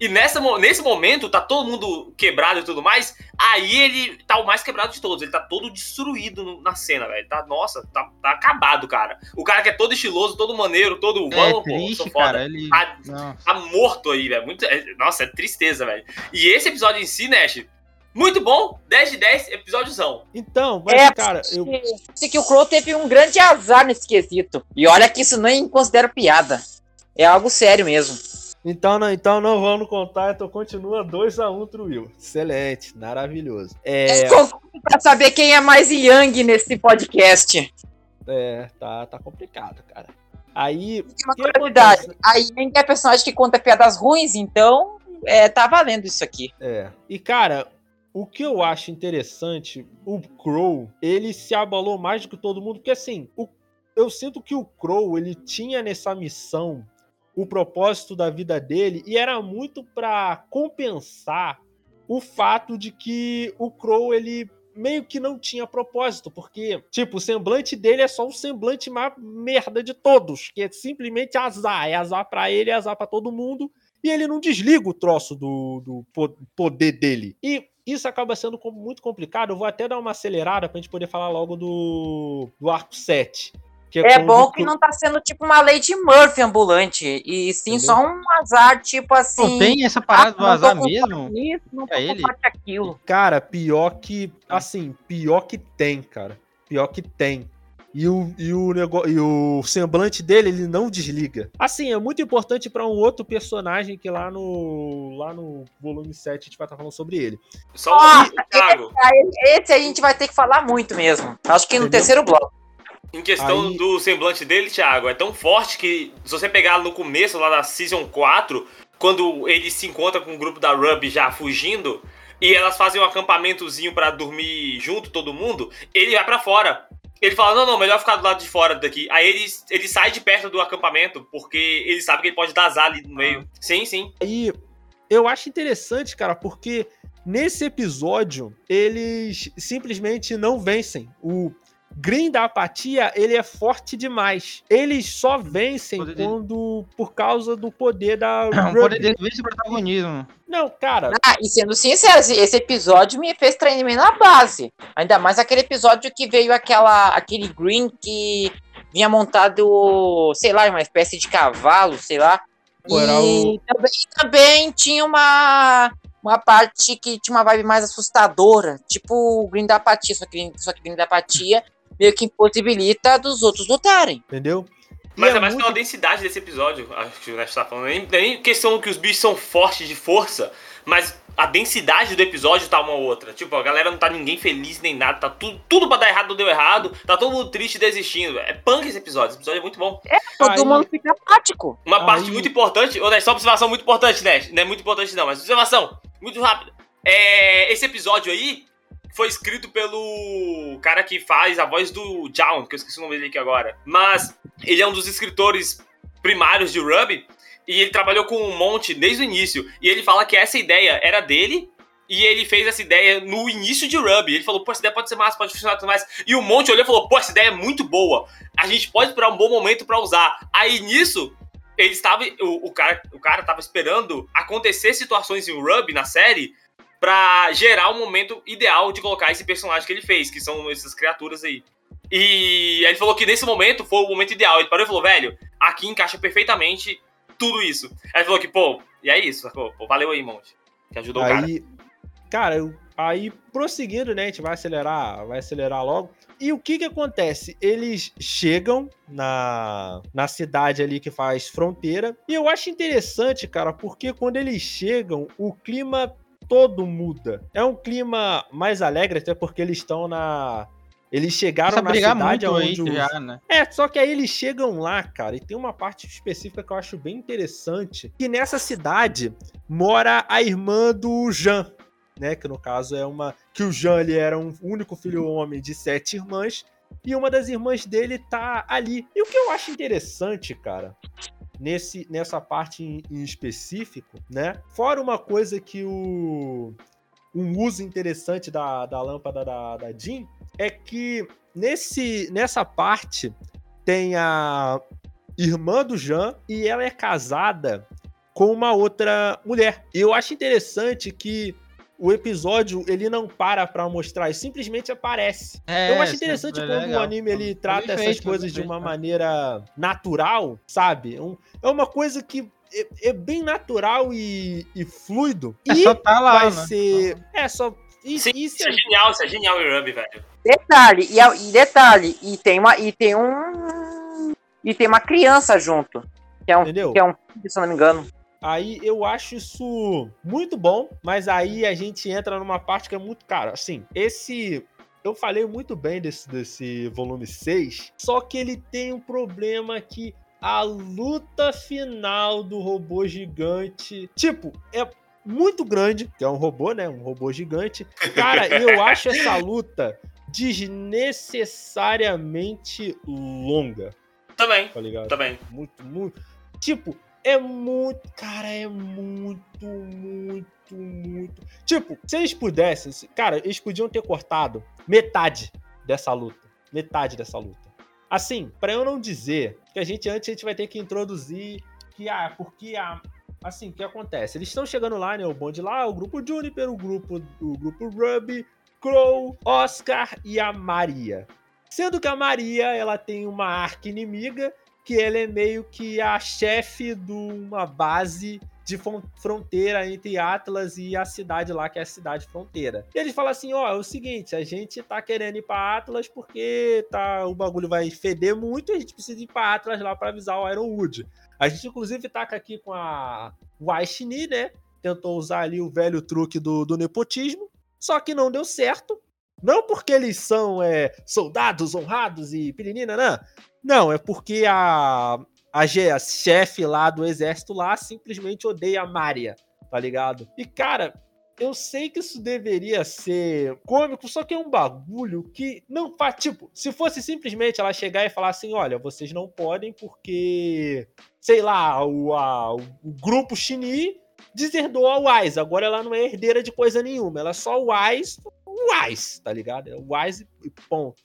Speaker 3: E nessa, nesse momento, tá todo mundo quebrado e tudo mais. Aí ele tá o mais quebrado de todos. Ele tá todo destruído na cena, velho. Tá, nossa, tá, tá acabado, cara. O cara que é todo estiloso, todo maneiro, todo.
Speaker 2: É
Speaker 3: pô,
Speaker 2: triste,
Speaker 3: foda.
Speaker 2: cara. Ele.
Speaker 3: Tá, tá morto aí, velho. Muito, é- nossa, é tristeza, velho. E esse episódio em si, Nash, muito bom. 10 de 10, episódiozão.
Speaker 1: Então, mas,
Speaker 6: É,
Speaker 1: cara, eu,
Speaker 6: Acho que o Crow teve um grande azar nesse quesito. E olha que isso nem considero piada. É algo sério mesmo.
Speaker 1: então, não, então não vamos contar, então continua 2x1 pro Will. Excelente, maravilhoso. É,
Speaker 6: Pra saber quem é mais Yang nesse podcast.
Speaker 1: é tá, tá complicado, cara. Aí,
Speaker 6: Tem uma curiosidade. A Yang é personagem que conta piadas ruins, então é, tá valendo isso aqui.
Speaker 1: É. E, cara, o que eu acho interessante, o Crow, ele se abalou mais do que todo mundo, porque assim, o- eu sinto que o Crow, ele tinha nessa missão o propósito da vida dele e era muito pra compensar o fato de que o Crow, ele meio que não tinha propósito, porque, tipo, o semblante dele é só o semblante mais merda de todos, que é simplesmente azar, é azar pra ele, é azar pra todo mundo, e ele não desliga o troço do, do po- poder dele. E isso acaba sendo muito complicado. Eu vou até dar uma acelerada pra gente poder falar logo do, do arco 7. Que
Speaker 6: É
Speaker 1: quando
Speaker 6: bom que não tá sendo tipo uma Lady Murphy ambulante. E sim
Speaker 1: Entendeu?
Speaker 6: só um azar, tipo assim.
Speaker 2: Não tem essa parada do
Speaker 6: ah, não tô
Speaker 2: azar mesmo?
Speaker 6: nisso, não
Speaker 2: É ele?
Speaker 6: aquilo.
Speaker 1: Cara, pior que. Assim, pior que tem, cara. Pior que tem. E o, e, o nego... e o semblante dele, ele não desliga. Assim, é muito importante para um outro personagem que lá no lá no volume 7 a gente vai estar falando sobre ele.
Speaker 3: Só
Speaker 6: Ah,
Speaker 3: um Thiago,
Speaker 6: Esse a gente vai ter que falar muito mesmo. Acho que no
Speaker 1: Entendeu?
Speaker 6: terceiro bloco.
Speaker 3: em questão
Speaker 1: Aí-
Speaker 3: do semblante dele, Thiago, é tão forte que se você pegar no começo lá da Season 4, quando ele se encontra com o grupo da Ruby já fugindo, e elas fazem um acampamentozinho pra dormir junto, todo mundo, ele vai pra fora. Ele fala, não, não, melhor ficar do lado de fora daqui. Aí ele, ele sai de perto do acampamento, porque ele sabe que ele pode dar azar ali no meio. Sim, sim.
Speaker 1: Aí eu acho interessante, cara, porque nesse episódio eles simplesmente não vencem. O Green da apatia, ele é forte demais. Eles só vencem
Speaker 2: Poder dele.
Speaker 1: quando por causa do poder da
Speaker 2: O
Speaker 1: Ruby.
Speaker 2: poder dele vence o protagonismo.
Speaker 1: Não, cara,
Speaker 6: Ah, e sendo sincero, esse, episódio me fez treinamento na base. Ainda mais aquele episódio que veio aquela, aquele Green que vinha montado, sei lá, uma espécie de cavalo, sei lá.
Speaker 1: Pô,
Speaker 6: e
Speaker 1: o-
Speaker 6: também, também tinha uma, uma parte que tinha uma vibe mais assustadora, tipo o Green da apatia, só que, só que Green da apatia meio que impossibilita dos outros lutarem.
Speaker 1: entendeu? E
Speaker 3: Mas é, mais
Speaker 1: muito-
Speaker 3: pela densidade desse episódio, acho que o Nash tá falando. Nem, nem questão que os bichos são fortes de força, mas a densidade do episódio tá uma outra. Tipo, a galera não tá ninguém feliz nem nada, tá tudo, tudo pra dar errado deu errado, tá todo mundo triste e desistindo. É punk esse episódio, esse episódio é muito bom.
Speaker 6: Todo
Speaker 1: Aí-
Speaker 6: mundo fica apático.
Speaker 3: Uma
Speaker 1: Aí-
Speaker 3: parte muito importante, ô Nash, só uma observação muito importante, Nash. Não é muito importante não, mas observação, muito rápida. É, esse episódio aí foi escrito pelo cara que faz a voz do Jaun, que eu esqueci o nome dele aqui agora. Mas ele é um dos escritores primários de Ruby e ele trabalhou com um monte desde o início. E ele fala que essa ideia era dele e ele fez essa ideia no início de Ruby. Ele falou, pô, essa ideia pode ser massa, pode funcionar tudo mais. E o Monte olhou e falou, pô, essa ideia é muito boa. A gente pode esperar um bom momento pra usar. Aí nisso, ele estava. O, o, cara, o cara tava esperando acontecer situações em Ruby na série pra gerar o momento ideal de colocar esse personagem que ele fez, que são essas criaturas aí. E ele falou que nesse momento foi o momento ideal. Ele parou e falou, velho, aqui encaixa perfeitamente tudo isso. Aí ele falou que, pô, e é isso, sacou? Pô, valeu aí, Monte. Que ajudou o cara.
Speaker 1: Aí, cara, aí prosseguindo, né? A gente vai acelerar, vai acelerar logo. E o que que acontece? Eles chegam na, na cidade ali que faz fronteira. E eu acho interessante, cara, porque quando eles chegam, o clima todo muda. É um clima mais alegre, até porque eles estão na. Eles chegaram na cidade
Speaker 2: aí
Speaker 1: onde os,
Speaker 2: já, né?
Speaker 1: é, só que aí eles chegam lá, cara, e tem uma parte específica que eu acho bem interessante, que nessa cidade mora a irmã do Jean, né, que no caso é uma que o Jean ele era um único filho homem de sete irmãs e uma das irmãs dele tá ali. E o que eu acho interessante, cara, nesse nessa parte em, em específico, né? Fora uma coisa que o um uso interessante da, da lâmpada da, da Jean é que nesse, nessa parte tem a irmã do Jean e ela é casada com uma outra mulher. E eu acho interessante que o episódio ele não para pra mostrar, ele simplesmente aparece.
Speaker 2: É,
Speaker 1: eu acho interessante
Speaker 2: é
Speaker 1: quando o anime ele trata essas
Speaker 2: feito, foi
Speaker 1: coisas de uma
Speaker 2: né?
Speaker 1: maneira natural, sabe? Um- é uma coisa que é, é bem natural e, e fluido.
Speaker 2: É
Speaker 1: e
Speaker 2: só tá lá,
Speaker 1: vai
Speaker 2: né?
Speaker 1: ser. É só. e-
Speaker 3: Sim,
Speaker 1: isso
Speaker 3: isso
Speaker 1: é
Speaker 3: é genial, isso é genial em Ruby, velho.
Speaker 6: Detalhe, e, a- e detalhe, e tem uma e tem um e tem uma criança junto, que é um
Speaker 1: Entendeu?
Speaker 6: que é um filho, se eu não me engano.
Speaker 1: Aí eu acho isso muito bom, mas aí a gente entra numa parte que é muito cara. Assim, esse. Eu falei muito bem desse, desse volume 6, só que ele tem um problema que a luta final do robô gigante. Tipo, é muito grande, que é um robô, né? Um robô gigante. Cara, eu acho essa luta desnecessariamente longa,
Speaker 3: Também,
Speaker 1: tá ligado?
Speaker 3: também.
Speaker 1: Muito, muito. Tipo, é muito. Cara, é muito, muito, muito. Tipo, se eles pudessem. se- Cara, eles podiam ter cortado metade dessa luta. Metade dessa luta. Assim, pra eu não dizer que a gente antes a gente vai ter que introduzir que, ah, porque a. Assim, o que acontece? Eles estão chegando lá, né? O bonde lá, o grupo Juniper, o grupo, o grupo Ruby, Crow, Oscar e a Maria. Sendo que a Maria, ela tem uma arca inimiga que ele é meio que a chefe de uma base de fron- fronteira entre Atlas e a cidade lá, que é a cidade fronteira. E ele fala assim: ó, é o seguinte, a gente tá querendo ir pra Atlas porque tá, o bagulho vai feder muito e a gente precisa ir pra Atlas lá pra avisar o Ironwood. A gente, inclusive, tá aqui com a Waishini, né? Tentou usar ali o velho truque do, do nepotismo, só que não deu certo. Não porque eles são é, soldados honrados e pirinina, não. Não, é porque a, a, a chefe lá do exército lá simplesmente odeia a Maria, tá ligado? E, cara, eu sei que isso deveria ser cômico, só que é um bagulho que não faz. Tipo, se fosse simplesmente ela chegar e falar assim: olha, vocês não podem porque, sei lá, o, a- o grupo Xini deserdou a Wise. Agora ela não é herdeira de coisa nenhuma, ela é só Wise, Wise, tá ligado? É Wise e ponto,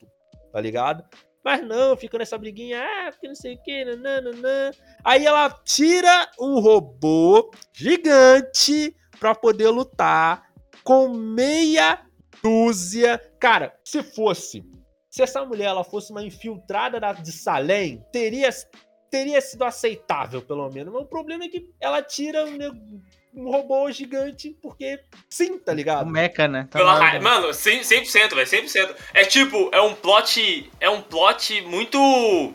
Speaker 1: tá ligado? Mas não, fica nessa briguinha, ah, porque não sei o que, nananã. Aí ela tira um robô gigante pra poder lutar com meia dúzia. Cara, se fosse, se essa mulher ela fosse uma infiltrada da- de Salem, teria, teria sido aceitável, pelo menos. Mas o problema é que ela tira um, um robô gigante porque sim, tá
Speaker 2: O
Speaker 1: ligado?
Speaker 2: Mecha, né? Tá
Speaker 3: Pela
Speaker 2: na hora
Speaker 3: ra-
Speaker 2: do-
Speaker 3: Mano, 100%, 100%, velho, 100%. É tipo, é um plot. É um plot muito.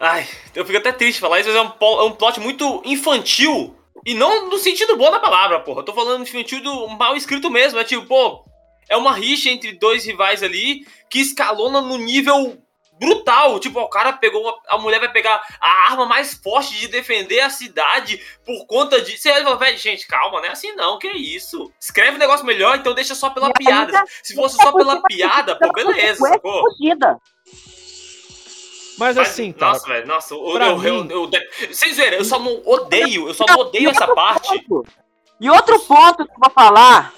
Speaker 3: Ai, eu fico até triste falar isso, mas é um, é um plot muito infantil. E não no sentido bom da palavra, porra. Eu tô falando infantil do mal escrito mesmo. É tipo, pô, é uma rixa entre dois rivais ali que escalona no nível brutal. Tipo, o cara pegou. uma- a mulher vai pegar a arma mais forte de defender a cidade por conta de. Você vai falar, velho, gente, calma, não é assim não, que isso? Escreve um negócio melhor, então deixa só pela piada.
Speaker 5: ainda-
Speaker 3: Se fosse só pela piada, pô, beleza, sacou?
Speaker 5: fodida.
Speaker 1: Mas
Speaker 3: Mas,
Speaker 1: assim, cara,
Speaker 3: nossa, velho, nossa, eu,
Speaker 1: pra
Speaker 3: eu,
Speaker 1: mim-
Speaker 3: eu, eu, Sem zoeira, eu só não odeio, eu só não odeio essa parte.
Speaker 5: Ponto. E outro ponto que eu vou falar,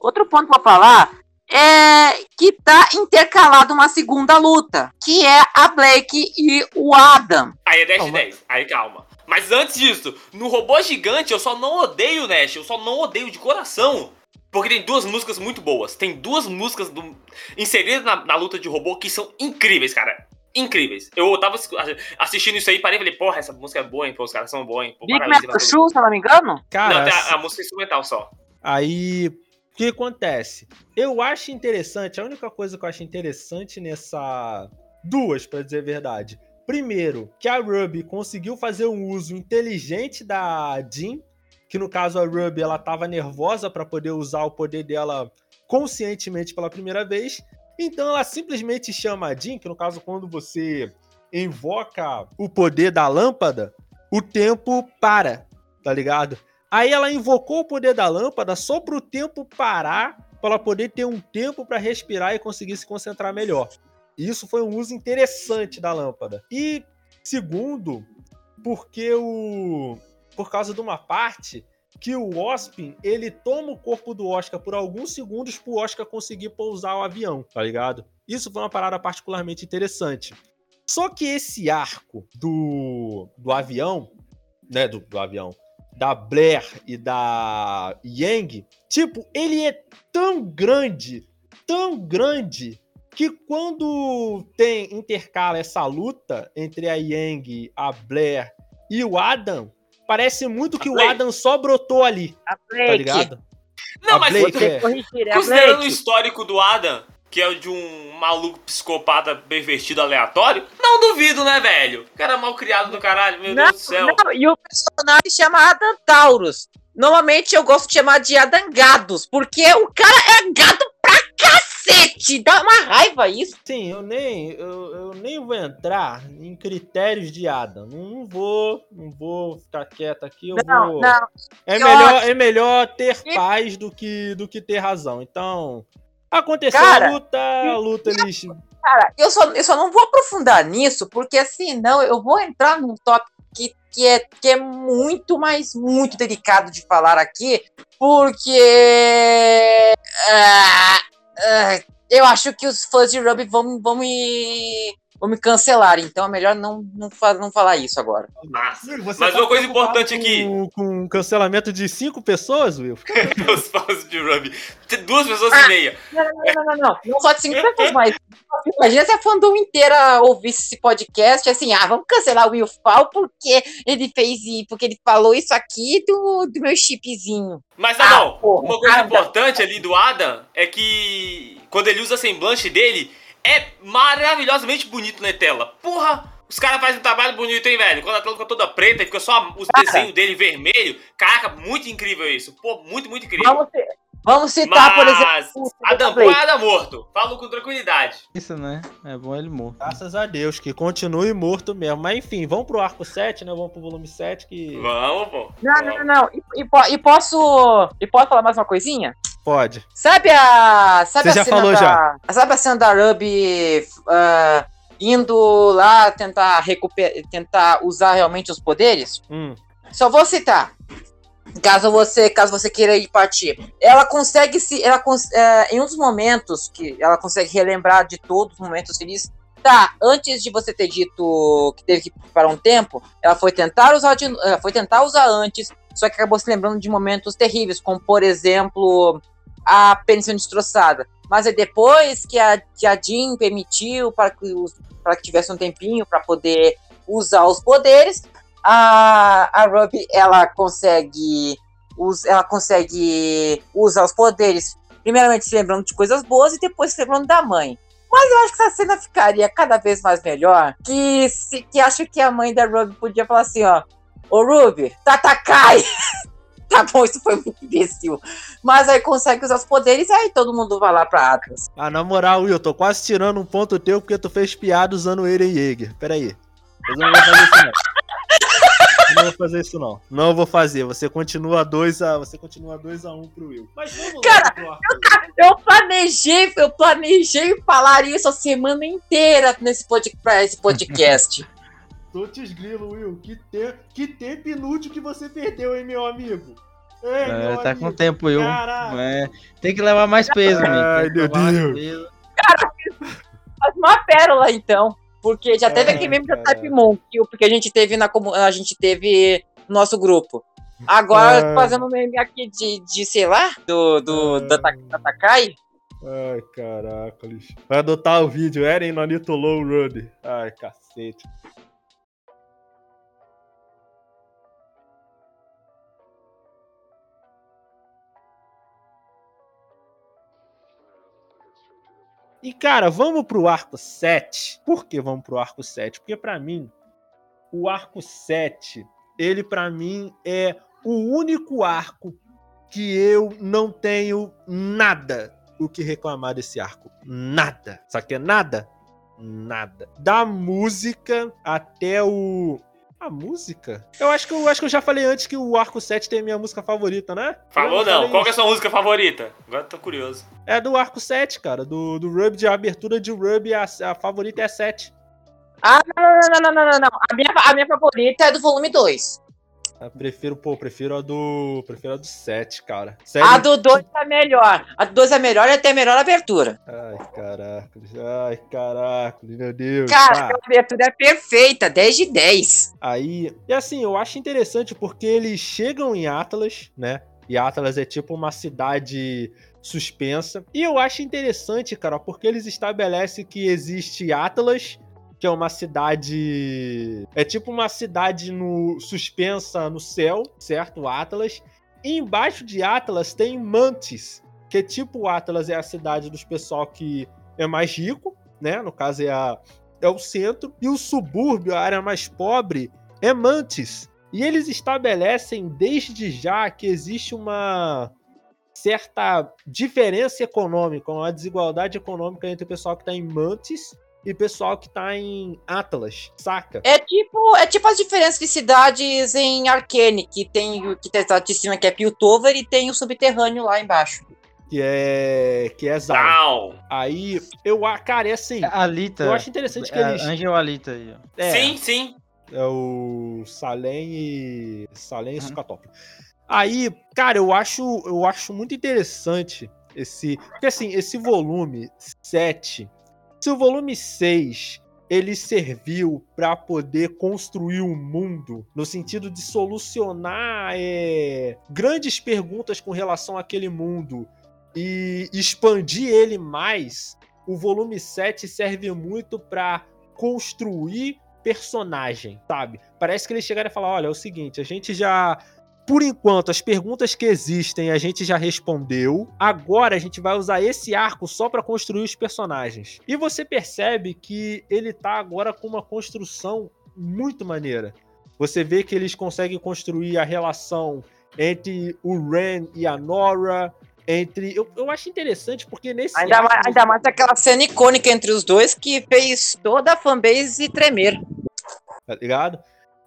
Speaker 5: outro ponto que eu vou falar é que tá intercalado uma segunda luta, que é a Blake e o Adam.
Speaker 3: Aí é 10 de
Speaker 1: Calma.
Speaker 3: 10, aí calma. Mas antes disso, no robô gigante eu só não odeio o Nash, eu só não odeio de coração. Porque tem duas músicas muito boas. Tem duas músicas do- inseridas na, na luta de robô que são incríveis, cara. Incríveis. Eu tava assi- assistindo isso aí e parei e falei, porra, essa música é boa, hein? Pô, os caras são bons, hein? Pô,
Speaker 5: Big Metal Shoe, se eu não me engano.
Speaker 1: cara,
Speaker 3: Não, tem a, a música instrumental só.
Speaker 1: Aí, que acontece? Eu acho interessante, a única coisa que eu acho interessante nessa. Duas, pra dizer a verdade. Primeiro, que a Ruby conseguiu fazer um uso inteligente da Jean, que no caso a Ruby ela tava nervosa pra poder usar o poder dela conscientemente pela primeira vez. Então ela simplesmente chama a Jean, que no caso quando você invoca o poder da lâmpada, o tempo para, tá ligado? Aí ela invocou o poder da lâmpada só pro tempo parar, para ela poder ter um tempo para respirar e conseguir se concentrar melhor. Isso foi um uso interessante da lâmpada. E segundo, porque o por causa de uma parte que o Ospin, ele toma o corpo do Oscar por alguns segundos pro Oscar conseguir pousar o avião, tá ligado? Isso foi uma parada particularmente interessante. Só que esse arco do, do avião, né, do, do avião, da Blair e da Yang, tipo, ele é tão grande, tão grande, que quando tem intercala essa luta entre a Yang, a Blair e o Adam, parece muito que o
Speaker 3: Blake.
Speaker 1: Adam só brotou ali,
Speaker 5: A
Speaker 1: tá ligado?
Speaker 3: Não,
Speaker 1: A
Speaker 3: mas
Speaker 1: Blake, é.
Speaker 5: Corrigir, é
Speaker 3: considerando o histórico do Adam, que é o de um maluco psicopata pervertido aleatório, não duvido, né, velho? O cara mal criado do caralho, meu
Speaker 5: Não,
Speaker 3: Deus do céu.
Speaker 5: não, e o personagem chama Adam Taurus. Normalmente eu gosto de chamar de Adam Gados, porque o cara é gado pra cacete. Dá uma raiva isso.
Speaker 1: Sim, eu nem, eu, eu nem vou entrar em critérios de Adam. Não, não vou, não vou ficar quieto aqui. Eu
Speaker 5: Não,
Speaker 1: vou.
Speaker 5: não.
Speaker 1: É melhor, é melhor ter paz do que, do que ter razão. Então, aconteceu
Speaker 5: Cara,
Speaker 1: a luta, a luta eles.
Speaker 5: Cara, eu só, eu só não vou aprofundar nisso, porque assim, não, eu vou entrar num tópico que, que, é, que é muito, mas muito delicado de falar aqui, porque ah, ah, eu acho que os fãs de Ruby vão, vão me vão me cancelar. Então é melhor não, não, não falar isso agora.
Speaker 3: Massa.
Speaker 1: Você
Speaker 3: Mas
Speaker 1: tá
Speaker 3: uma coisa importante aqui.
Speaker 1: Com, um cancelamento de cinco pessoas, Will?
Speaker 3: Os fãs de Ruby. Duas pessoas
Speaker 5: Ah.
Speaker 3: e meia.
Speaker 5: Não, não, não, não, não. Não só de cinco pessoas, mas. Imagina se a fandom inteira ouvisse esse podcast assim, ah, vamos cancelar o Will Fall porque ele fez e porque ele falou isso aqui do, do meu chipzinho.
Speaker 3: Mas não,
Speaker 5: Ah,
Speaker 3: não.
Speaker 5: porra,
Speaker 3: Uma coisa
Speaker 5: Adam.
Speaker 3: importante ali do Adam é que quando ele usa a semblante dele, é maravilhosamente bonito na tela. Porra! Os caras fazem um trabalho bonito, hein, velho? Quando a tela fica toda preta e fica só os
Speaker 5: Cara.
Speaker 3: desenhos dele vermelho. Caraca, muito incrível isso. Pô, muito, muito incrível.
Speaker 5: Vamos, vamos citar, por exemplo.
Speaker 3: Mas Adam. Poe é Adam morto. Falo com tranquilidade.
Speaker 2: Isso, né? É bom ele morto.
Speaker 1: Graças a Deus, que continue morto mesmo. Mas enfim, vamos pro arco 7, né? Vamos pro volume 7, que
Speaker 3: Vamos, pô.
Speaker 5: Não, não, não, não. E, e e posso. E posso falar mais uma coisinha?
Speaker 1: Pode.
Speaker 5: Sabe a. Sabe
Speaker 1: Você
Speaker 5: a
Speaker 1: já
Speaker 5: cena
Speaker 1: falou
Speaker 5: da,
Speaker 1: já.
Speaker 5: Sabe a cena da Ruby ah, indo lá tentar recuperar. tentar usar realmente os poderes?
Speaker 1: Hum.
Speaker 5: Só vou citar. Caso você, caso você queira ir partir. Ela consegue se. Ela é, em um dos momentos que ela consegue relembrar de todos os momentos felizes. Tá, antes de você ter dito que teve que parar um tempo, ela foi tentar usar de, ela foi tentar usar antes, só que acabou se lembrando de momentos terríveis, como por exemplo a pensão destroçada. Mas é depois que a, que a Jean permitiu para que, para que tivesse um tempinho para poder usar os poderes, a, a Ruby ela consegue us- ela consegue usar os poderes. Primeiramente se lembrando de coisas boas e depois se lembrando da mãe. Mas eu acho que essa cena ficaria cada vez mais melhor que se, que acho que a mãe da Ruby podia falar assim ó ô Ruby Tatakai tá bom isso foi muito imbecil mas aí consegue usar os poderes e aí todo mundo vai lá pra Atlas
Speaker 1: Ah, na moral, Will, tô quase tirando um ponto teu porque tu fez piada usando o Eren Yeager. Pera aí. Eu não vou fazer isso não. Eu não vou fazer isso não. Não vou fazer. Você continua 2 a você continua 2 a 1 um pro Will. Mas vamos
Speaker 5: Cara,
Speaker 1: lá arco.
Speaker 5: Eu planejei, eu planejei falar isso a semana inteira nesse pod, pra esse podcast.
Speaker 1: Putz grilo, Will. Que, te... que tempo inútil que você perdeu, hein, meu amigo? Ei,
Speaker 2: É,
Speaker 1: meu
Speaker 2: tá
Speaker 1: amigo.
Speaker 2: com tempo, Will.
Speaker 1: Caraca.
Speaker 2: É, tem que levar mais peso, amigo.
Speaker 1: Ai, meu Deus.
Speaker 2: peso.
Speaker 5: Faz uma pérola, então. Porque já teve
Speaker 1: Ai,
Speaker 5: aquele meme da
Speaker 1: cara.
Speaker 5: Type o- porque a gente teve na a gente teve no nosso grupo. Agora,
Speaker 1: Ai.
Speaker 5: fazendo um meme aqui de, de, sei lá, do, do
Speaker 1: Ai.
Speaker 5: da, Ta- da Takai.
Speaker 1: Ai, caraca, lixo. Vai adotar o vídeo, Eren Nonito Low Ruby. Ai, cacete. E cara, vamos pro arco 7. Por que vamos pro arco 7? Porque pra mim, o arco 7, ele pra mim é o único arco que eu não tenho nada o que reclamar desse arco. Nada. O que é nada? Nada. Da música até o. A música? Eu acho que eu acho que eu já falei antes que o arco 7 tem a minha música favorita, né?
Speaker 3: Falou não. Qual que é a sua música favorita? Agora eu tô curioso.
Speaker 1: É do arco 7, cara. Do, do Ruby, de abertura de Ruby, a, a favorita é a 7.
Speaker 5: Ah, não, não, não, não, não, não. A minha, a minha favorita é do volume 2.
Speaker 1: Eu prefiro, pô, prefiro a do. Prefiro a do 7, cara. Sério?
Speaker 5: A do 2 é melhor. A do 2 é melhor e até melhor abertura.
Speaker 1: Ai, caraca. Ai, caraca, meu Deus.
Speaker 5: Cara,
Speaker 1: Ah.
Speaker 5: a abertura é perfeita, 10 de 10.
Speaker 1: Aí, e assim, eu acho interessante porque eles chegam em Atlas, né? E Atlas é tipo uma cidade suspensa. E eu acho interessante, cara, porque eles estabelecem que existe Atlas, que é uma cidade. É tipo uma cidade no suspensa no céu, certo? Atlas. E embaixo de Atlas tem Mantis, que é tipo Atlas é a cidade dos pessoal que é mais rico, né? No caso é a é o centro, e o subúrbio, a área mais pobre, é Mantis. E eles estabelecem desde já que existe uma certa diferença econômica, uma desigualdade econômica entre o pessoal que está em Mantis e pessoal que tá em Atlas, saca?
Speaker 5: É tipo, é tipo as diferenças de cidades em Arcane, que tem o que tem a de cima que é Piltover e tem o subterrâneo lá embaixo.
Speaker 1: Que é que é Zal. Aí eu, cara, é assim,
Speaker 2: A Alita.
Speaker 1: eu acho interessante que
Speaker 2: é,
Speaker 1: eles
Speaker 2: Angel Alita aí, ó.
Speaker 1: é,
Speaker 3: Sim, sim.
Speaker 1: É o Salem e. Salem e
Speaker 2: Uhum.
Speaker 1: Sucatópolis. Aí, cara, eu acho, eu acho muito interessante esse. Porque assim, esse volume 7. Se o volume 6 ele serviu para poder construir um mundo no sentido de solucionar é, grandes perguntas com relação àquele mundo e expandir ele mais, o volume 7 serve muito para construir personagem, sabe? Parece que eles chegaram e falaram: olha, é o seguinte, a gente já por enquanto, as perguntas que existem a gente já respondeu. Agora a gente vai usar esse arco só para construir os personagens. E você percebe que ele tá agora com uma construção muito maneira. Você vê que eles conseguem construir a relação entre o Ren e a Nora, entre. Eu, eu acho interessante porque nesse.
Speaker 5: Ainda, mais, ainda mais aquela cena icônica entre os dois que fez toda a fanbase tremer.
Speaker 1: Tá ligado?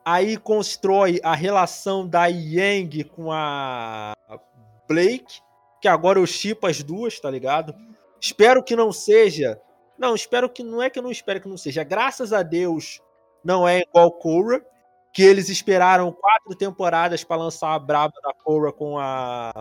Speaker 1: Aí constrói a relação da Yang com a Blake, que agora eu chipo as duas, tá ligado? Espero que não seja. Não, espero que. Não é que eu não espero que não seja. Graças a Deus, não é igual Korra, que eles esperaram quatro temporadas para lançar a braba da Korra com a.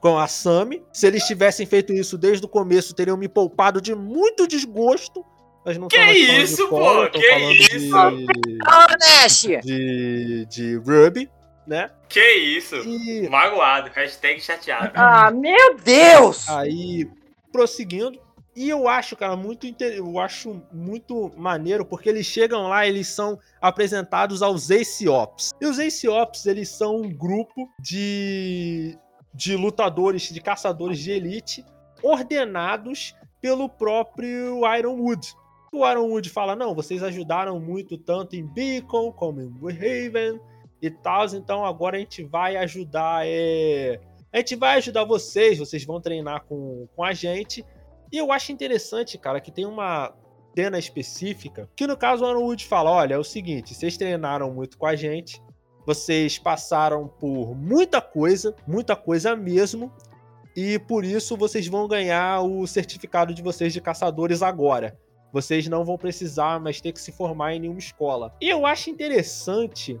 Speaker 1: Com a Sami. Se eles tivessem feito isso desde o começo, teriam me poupado de muito desgosto. Mas não
Speaker 3: Que isso, pô? Que isso?
Speaker 1: De,
Speaker 5: Nash!
Speaker 1: de, de Ruby, né?
Speaker 3: Que isso?
Speaker 1: E
Speaker 3: Magoado. Hashtag chateado.
Speaker 5: Ah, meu Deus!
Speaker 1: aí, prosseguindo. E eu acho, cara, muito inte- eu acho muito maneiro, porque eles chegam lá, eles são apresentados aos Ace Ops. E os Ace Ops, eles são um grupo de, de lutadores, de caçadores de elite, ordenados pelo próprio Ironwood. O Ironwood fala: não, vocês ajudaram muito tanto em Beacon como em Haven e tal, então agora a gente vai ajudar. É... A gente vai ajudar vocês, vocês vão treinar com, com a gente. E eu acho interessante, cara, que tem uma cena específica que no caso o Ironwood fala: olha, é o seguinte, vocês treinaram muito com a gente, vocês passaram por muita coisa, muita coisa mesmo, e por isso vocês vão ganhar o certificado de vocês de caçadores agora. Vocês não vão precisar mais ter que se formar em nenhuma escola. E eu acho interessante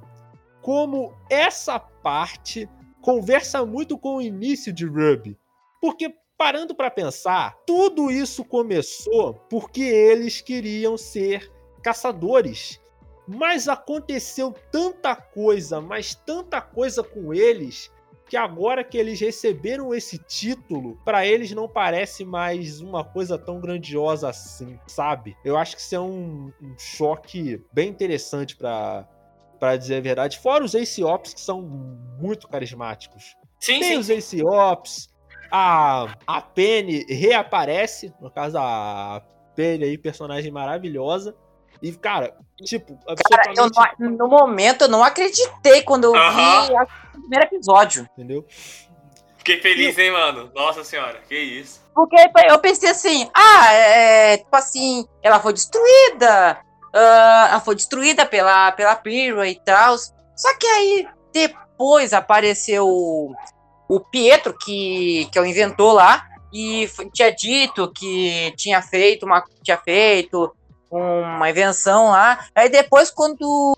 Speaker 1: como essa parte conversa muito com o início de Ruby. Porque parando para pensar, tudo isso começou porque eles queriam ser caçadores. Mas aconteceu tanta coisa, mas tanta coisa com eles, que agora que eles receberam esse título, para eles não parece mais uma coisa tão grandiosa assim, sabe? Eu acho que isso é um, um choque bem interessante para para dizer a verdade. Fora os Ace Ops que são muito carismáticos.
Speaker 3: Sim,
Speaker 1: Tem
Speaker 3: sim.
Speaker 1: os Ace Ops, a, a Penny reaparece, no caso a Penny aí, personagem maravilhosa. E, cara, tipo,
Speaker 5: Cara, eu
Speaker 1: absolutamente.
Speaker 5: não- no momento eu não acreditei quando eu
Speaker 3: Aham.
Speaker 5: vi o primeiro episódio.
Speaker 1: Entendeu?
Speaker 3: Fiquei feliz, hein, mano? Nossa senhora, que isso.
Speaker 5: Porque eu pensei assim, ah, é, tipo assim, ela foi destruída. ah, ela foi destruída pela, pela Pyrrha e tal. Só que aí, depois apareceu o, o Pietro, que, que é o inventor lá, e tinha dito que tinha feito uma. Tinha feito uma invenção lá. Aí depois, quando,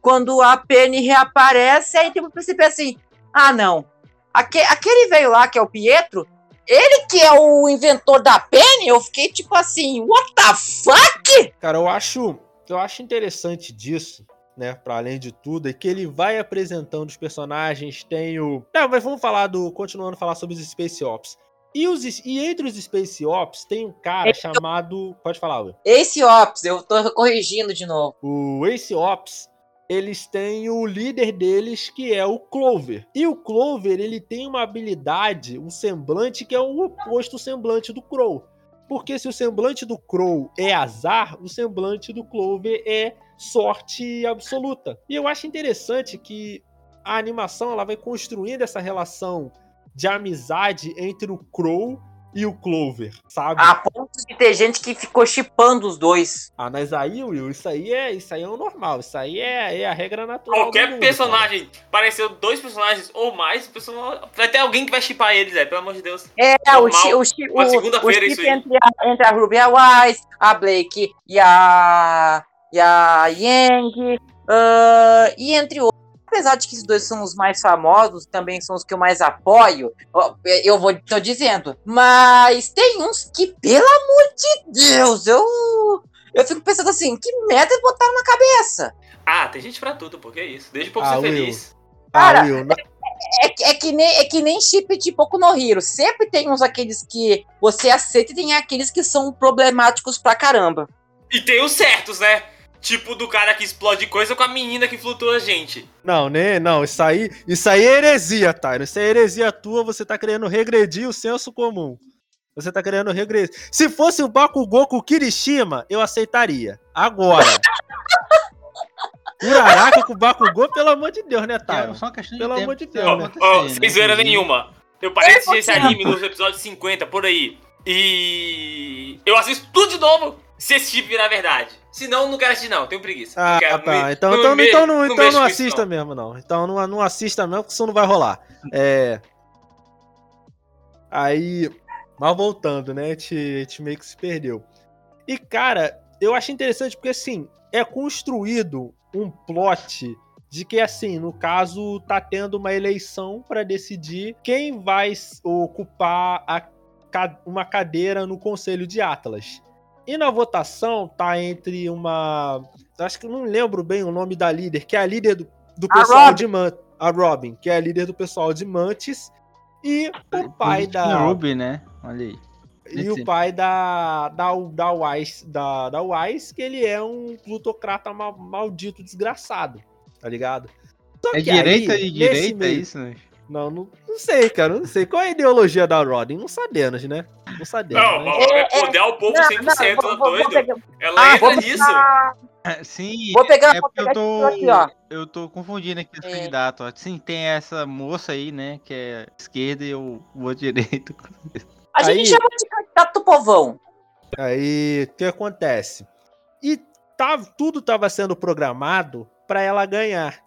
Speaker 5: quando a Penny reaparece, aí tipo, eu percebi assim: ah, não. Aque, aquele veio lá, que é o Pietro, ele que é o inventor da Penny, eu fiquei tipo assim, what the fuck?
Speaker 1: Cara, eu acho, eu acho interessante disso, né? Para além de tudo, é que ele vai apresentando os personagens. Tem o. Não, mas vamos falar do. Continuando a falar sobre os Space Ops. E, os, e entre os Space Ops tem um cara chamado. Pode falar, Will.
Speaker 5: Ace Ops, eu tô corrigindo de novo.
Speaker 1: O Ace Ops, eles têm o líder deles, que é o Clover. E o Clover, ele tem uma habilidade, um semblante que é o oposto semblante do Crow. Porque se o semblante do Crow é azar, o semblante do Clover é sorte absoluta. E eu acho interessante que a animação ela vai construindo essa relação de amizade entre o Crow e o Clover, sabe?
Speaker 5: A ponto de ter gente que ficou chipando os dois.
Speaker 1: Ah, mas aí, Will, isso aí é, isso aí é o normal, isso aí é, é a regra natural.
Speaker 3: Qualquer
Speaker 1: mundo,
Speaker 3: personagem, pareceu dois personagens ou mais, o person- vai ter alguém que vai chipar eles, é, pelo amor de Deus.
Speaker 5: É,
Speaker 3: Normal.
Speaker 5: o, chi, o, chi,
Speaker 3: Uma segunda-feira
Speaker 5: chip
Speaker 3: isso aí.
Speaker 5: entre a, entre a Ruby e a Wise, a Blake e a, e a Yang, ah, e entre outros. Apesar de que esses dois são os mais famosos, também são os que eu mais apoio, eu vou, tô dizendo. Mas tem uns que, pelo amor de Deus, eu, Eu fico pensando assim, que merda botaram na cabeça?
Speaker 3: Ah, tem gente pra tudo, porque é isso. Deixa o povo
Speaker 1: Ah,
Speaker 3: ser
Speaker 1: Will.
Speaker 3: feliz.
Speaker 5: Cara,
Speaker 1: ah, Will, não-
Speaker 5: É, que- é, que nem, é que nem chip de Boku no Hero. Sempre tem uns aqueles que você aceita e tem aqueles que são problemáticos pra caramba.
Speaker 3: E tem os certos, né? Tipo do cara que explode coisa com a menina que flutua gente.
Speaker 1: não, né? Não, isso aí, isso aí é heresia, Tyron. Isso é heresia tua, você tá querendo regredir o senso comum. Você tá querendo regredir. Se fosse o Bakugou com o Kirishima, eu aceitaria. Agora. Uraraka com o Bakugou, pelo amor de Deus, né,
Speaker 2: É
Speaker 1: Tyron?
Speaker 2: só uma questão de
Speaker 1: Pelo
Speaker 2: tempo
Speaker 1: amor de Deus,
Speaker 2: vai
Speaker 1: né?
Speaker 2: né?
Speaker 3: sem zoeira
Speaker 2: Inclusive,
Speaker 3: nenhuma. Eu parei de assistir esse anime nos episódios 50, por aí. E. Eu assisto tudo de novo se esse chip virar verdade. Senão, não quero assistir, não. Tenho preguiça.
Speaker 1: Ah,
Speaker 3: não quero,
Speaker 1: tá.
Speaker 3: me-
Speaker 1: Então,
Speaker 3: não
Speaker 1: então,
Speaker 3: me-
Speaker 1: então, não, então não assista mesmo, não. Então não, não assista mesmo, porque isso não vai rolar. É. Aí. Mas voltando, né? A gente, a gente meio que se perdeu. E, cara, eu acho interessante porque, assim, é construído um plot de que, assim, no caso, tá tendo uma eleição pra decidir quem vai ocupar a uma cadeira no Conselho de Atlas. E na votação tá entre uma. Acho que eu não lembro bem o nome da líder, que é a líder do, do
Speaker 5: A
Speaker 1: pessoal
Speaker 5: Robin.
Speaker 1: de Mantis. A Robin, que é a líder do pessoal de Mantis. E o pai da.
Speaker 2: Ruby, né? Olha aí.
Speaker 1: E o pai da, da, da, Wise, da, da Wise, que ele é um plutocrata ma- maldito, desgraçado. Tá ligado? Só
Speaker 2: É
Speaker 1: que aí,
Speaker 2: direita e direita, é
Speaker 1: meio-
Speaker 2: isso? né?
Speaker 1: Não, não, não sei, cara. Não sei. Qual é a ideologia da Rodin? Não sabemos, né? Não sabemos.
Speaker 3: Não,
Speaker 1: né?
Speaker 3: é, é poder ao povo 100%, tá
Speaker 5: vou, vou
Speaker 3: doido?
Speaker 5: pegar,
Speaker 3: Ela
Speaker 1: Ah,
Speaker 3: entra
Speaker 5: vou
Speaker 3: nisso.
Speaker 5: pegar-
Speaker 2: É, Sim,
Speaker 5: Vou pegar-
Speaker 2: é
Speaker 5: vou
Speaker 2: porque eu
Speaker 5: pegar
Speaker 2: tô,
Speaker 5: aqui, ó.
Speaker 2: eu tô confundindo aqui os
Speaker 5: É.
Speaker 2: candidatos. Sim, tem essa moça aí, né, que é esquerda e o, outro direito.
Speaker 5: A gente
Speaker 1: Aí-
Speaker 5: chama de candidato do povão.
Speaker 1: Aí, o que acontece? E tava, tudo tava sendo programado pra ela ganhar.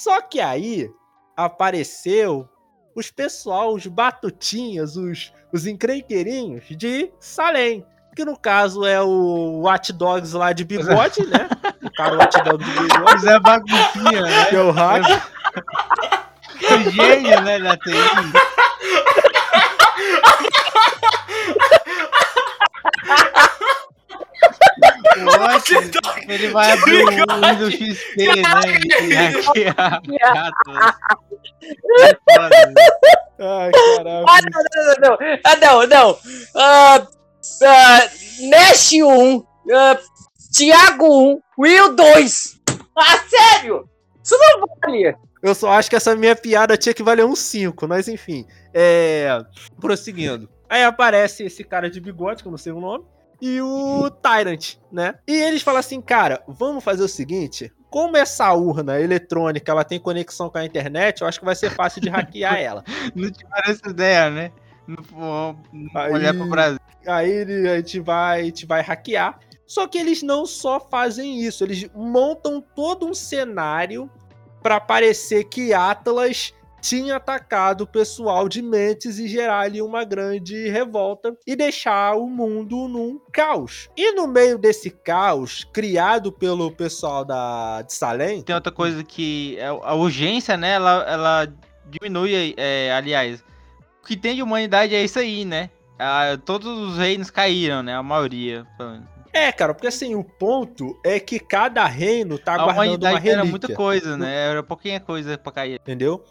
Speaker 1: Só que aí apareceu os pessoal, os batutinhas, os, os encrenqueirinhos de Salem. Que no caso é o Watch Dogs lá de bigode, né? O cara Watch Dogs de bigode,
Speaker 2: Zé Baguncinha, né?
Speaker 1: que é o hack.
Speaker 2: O gênio, né, da TI. Ótimo. Ele vai abrir o Windows XP, né? Foda.
Speaker 1: Ai,
Speaker 5: Ah,
Speaker 1: caraca.
Speaker 5: não, não, não. Ah, não, não. Ah, ah, Nash 1, ah, Thiago 1, Will 2. Ah, sério? Isso não vale.
Speaker 1: Eu só acho que essa minha piada tinha que valer um 5, mas enfim. É. Prosseguindo. Aí aparece esse cara de bigode, que eu não sei o nome, e o Tyrant, né? E eles falam assim, cara, vamos fazer o seguinte. Como essa urna eletrônica ela tem conexão com a internet, eu acho que vai ser fácil de hackear ela.
Speaker 2: Não tiveram essa ideia, né? Não
Speaker 1: Aí-
Speaker 2: olhar pro Brasil.
Speaker 1: Aí a gente vai, a gente vai hackear. Só que eles não só fazem isso, eles montam todo um cenário para parecer que Atlas tinha atacado o pessoal de Mentes e gerar ali uma grande revolta e deixar o mundo num caos. E no meio desse caos, criado pelo pessoal da de Salem,
Speaker 2: Tem outra coisa que é a urgência, né? Ela, ela diminui, é, aliás. O que tem de humanidade é isso aí, né? Ah, todos os reinos caíram, né? A maioria. pelo menos.
Speaker 1: é, cara, porque assim, o ponto é que cada reino tá
Speaker 2: A
Speaker 1: guardando uma relíquia.
Speaker 2: era muita coisa, né? Era pouquinha coisa pra cair.
Speaker 1: entendeu?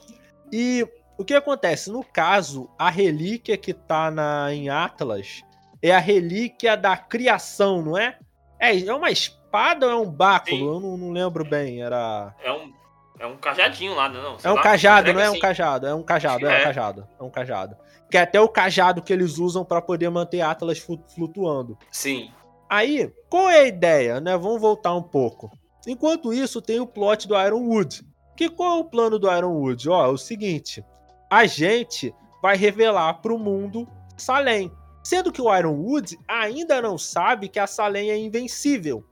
Speaker 1: E o que acontece? No caso, a relíquia que tá na, em Atlas é a relíquia da criação, não é? É, é uma espada ou é um báculo?
Speaker 3: Sim.
Speaker 1: Eu não, não lembro bem. Era.
Speaker 3: É um, é um cajadinho lá, não? Sei
Speaker 1: É um
Speaker 3: lá,
Speaker 1: cajado, não é um
Speaker 3: assim.
Speaker 1: cajado? É um cajado, é,
Speaker 3: É.
Speaker 1: um cajado. É um cajado. Que é até o cajado que eles usam pra poder manter Atlas flu- flutuando.
Speaker 3: Sim.
Speaker 1: Aí, qual é a ideia, né? Vamos voltar um pouco. Enquanto isso, tem o plot do Ironwood. Que qual é o plano do Ironwood? Ó, é o seguinte: a gente vai revelar pro mundo Salem. Sendo que o Ironwood ainda não sabe que a Salem é invencível.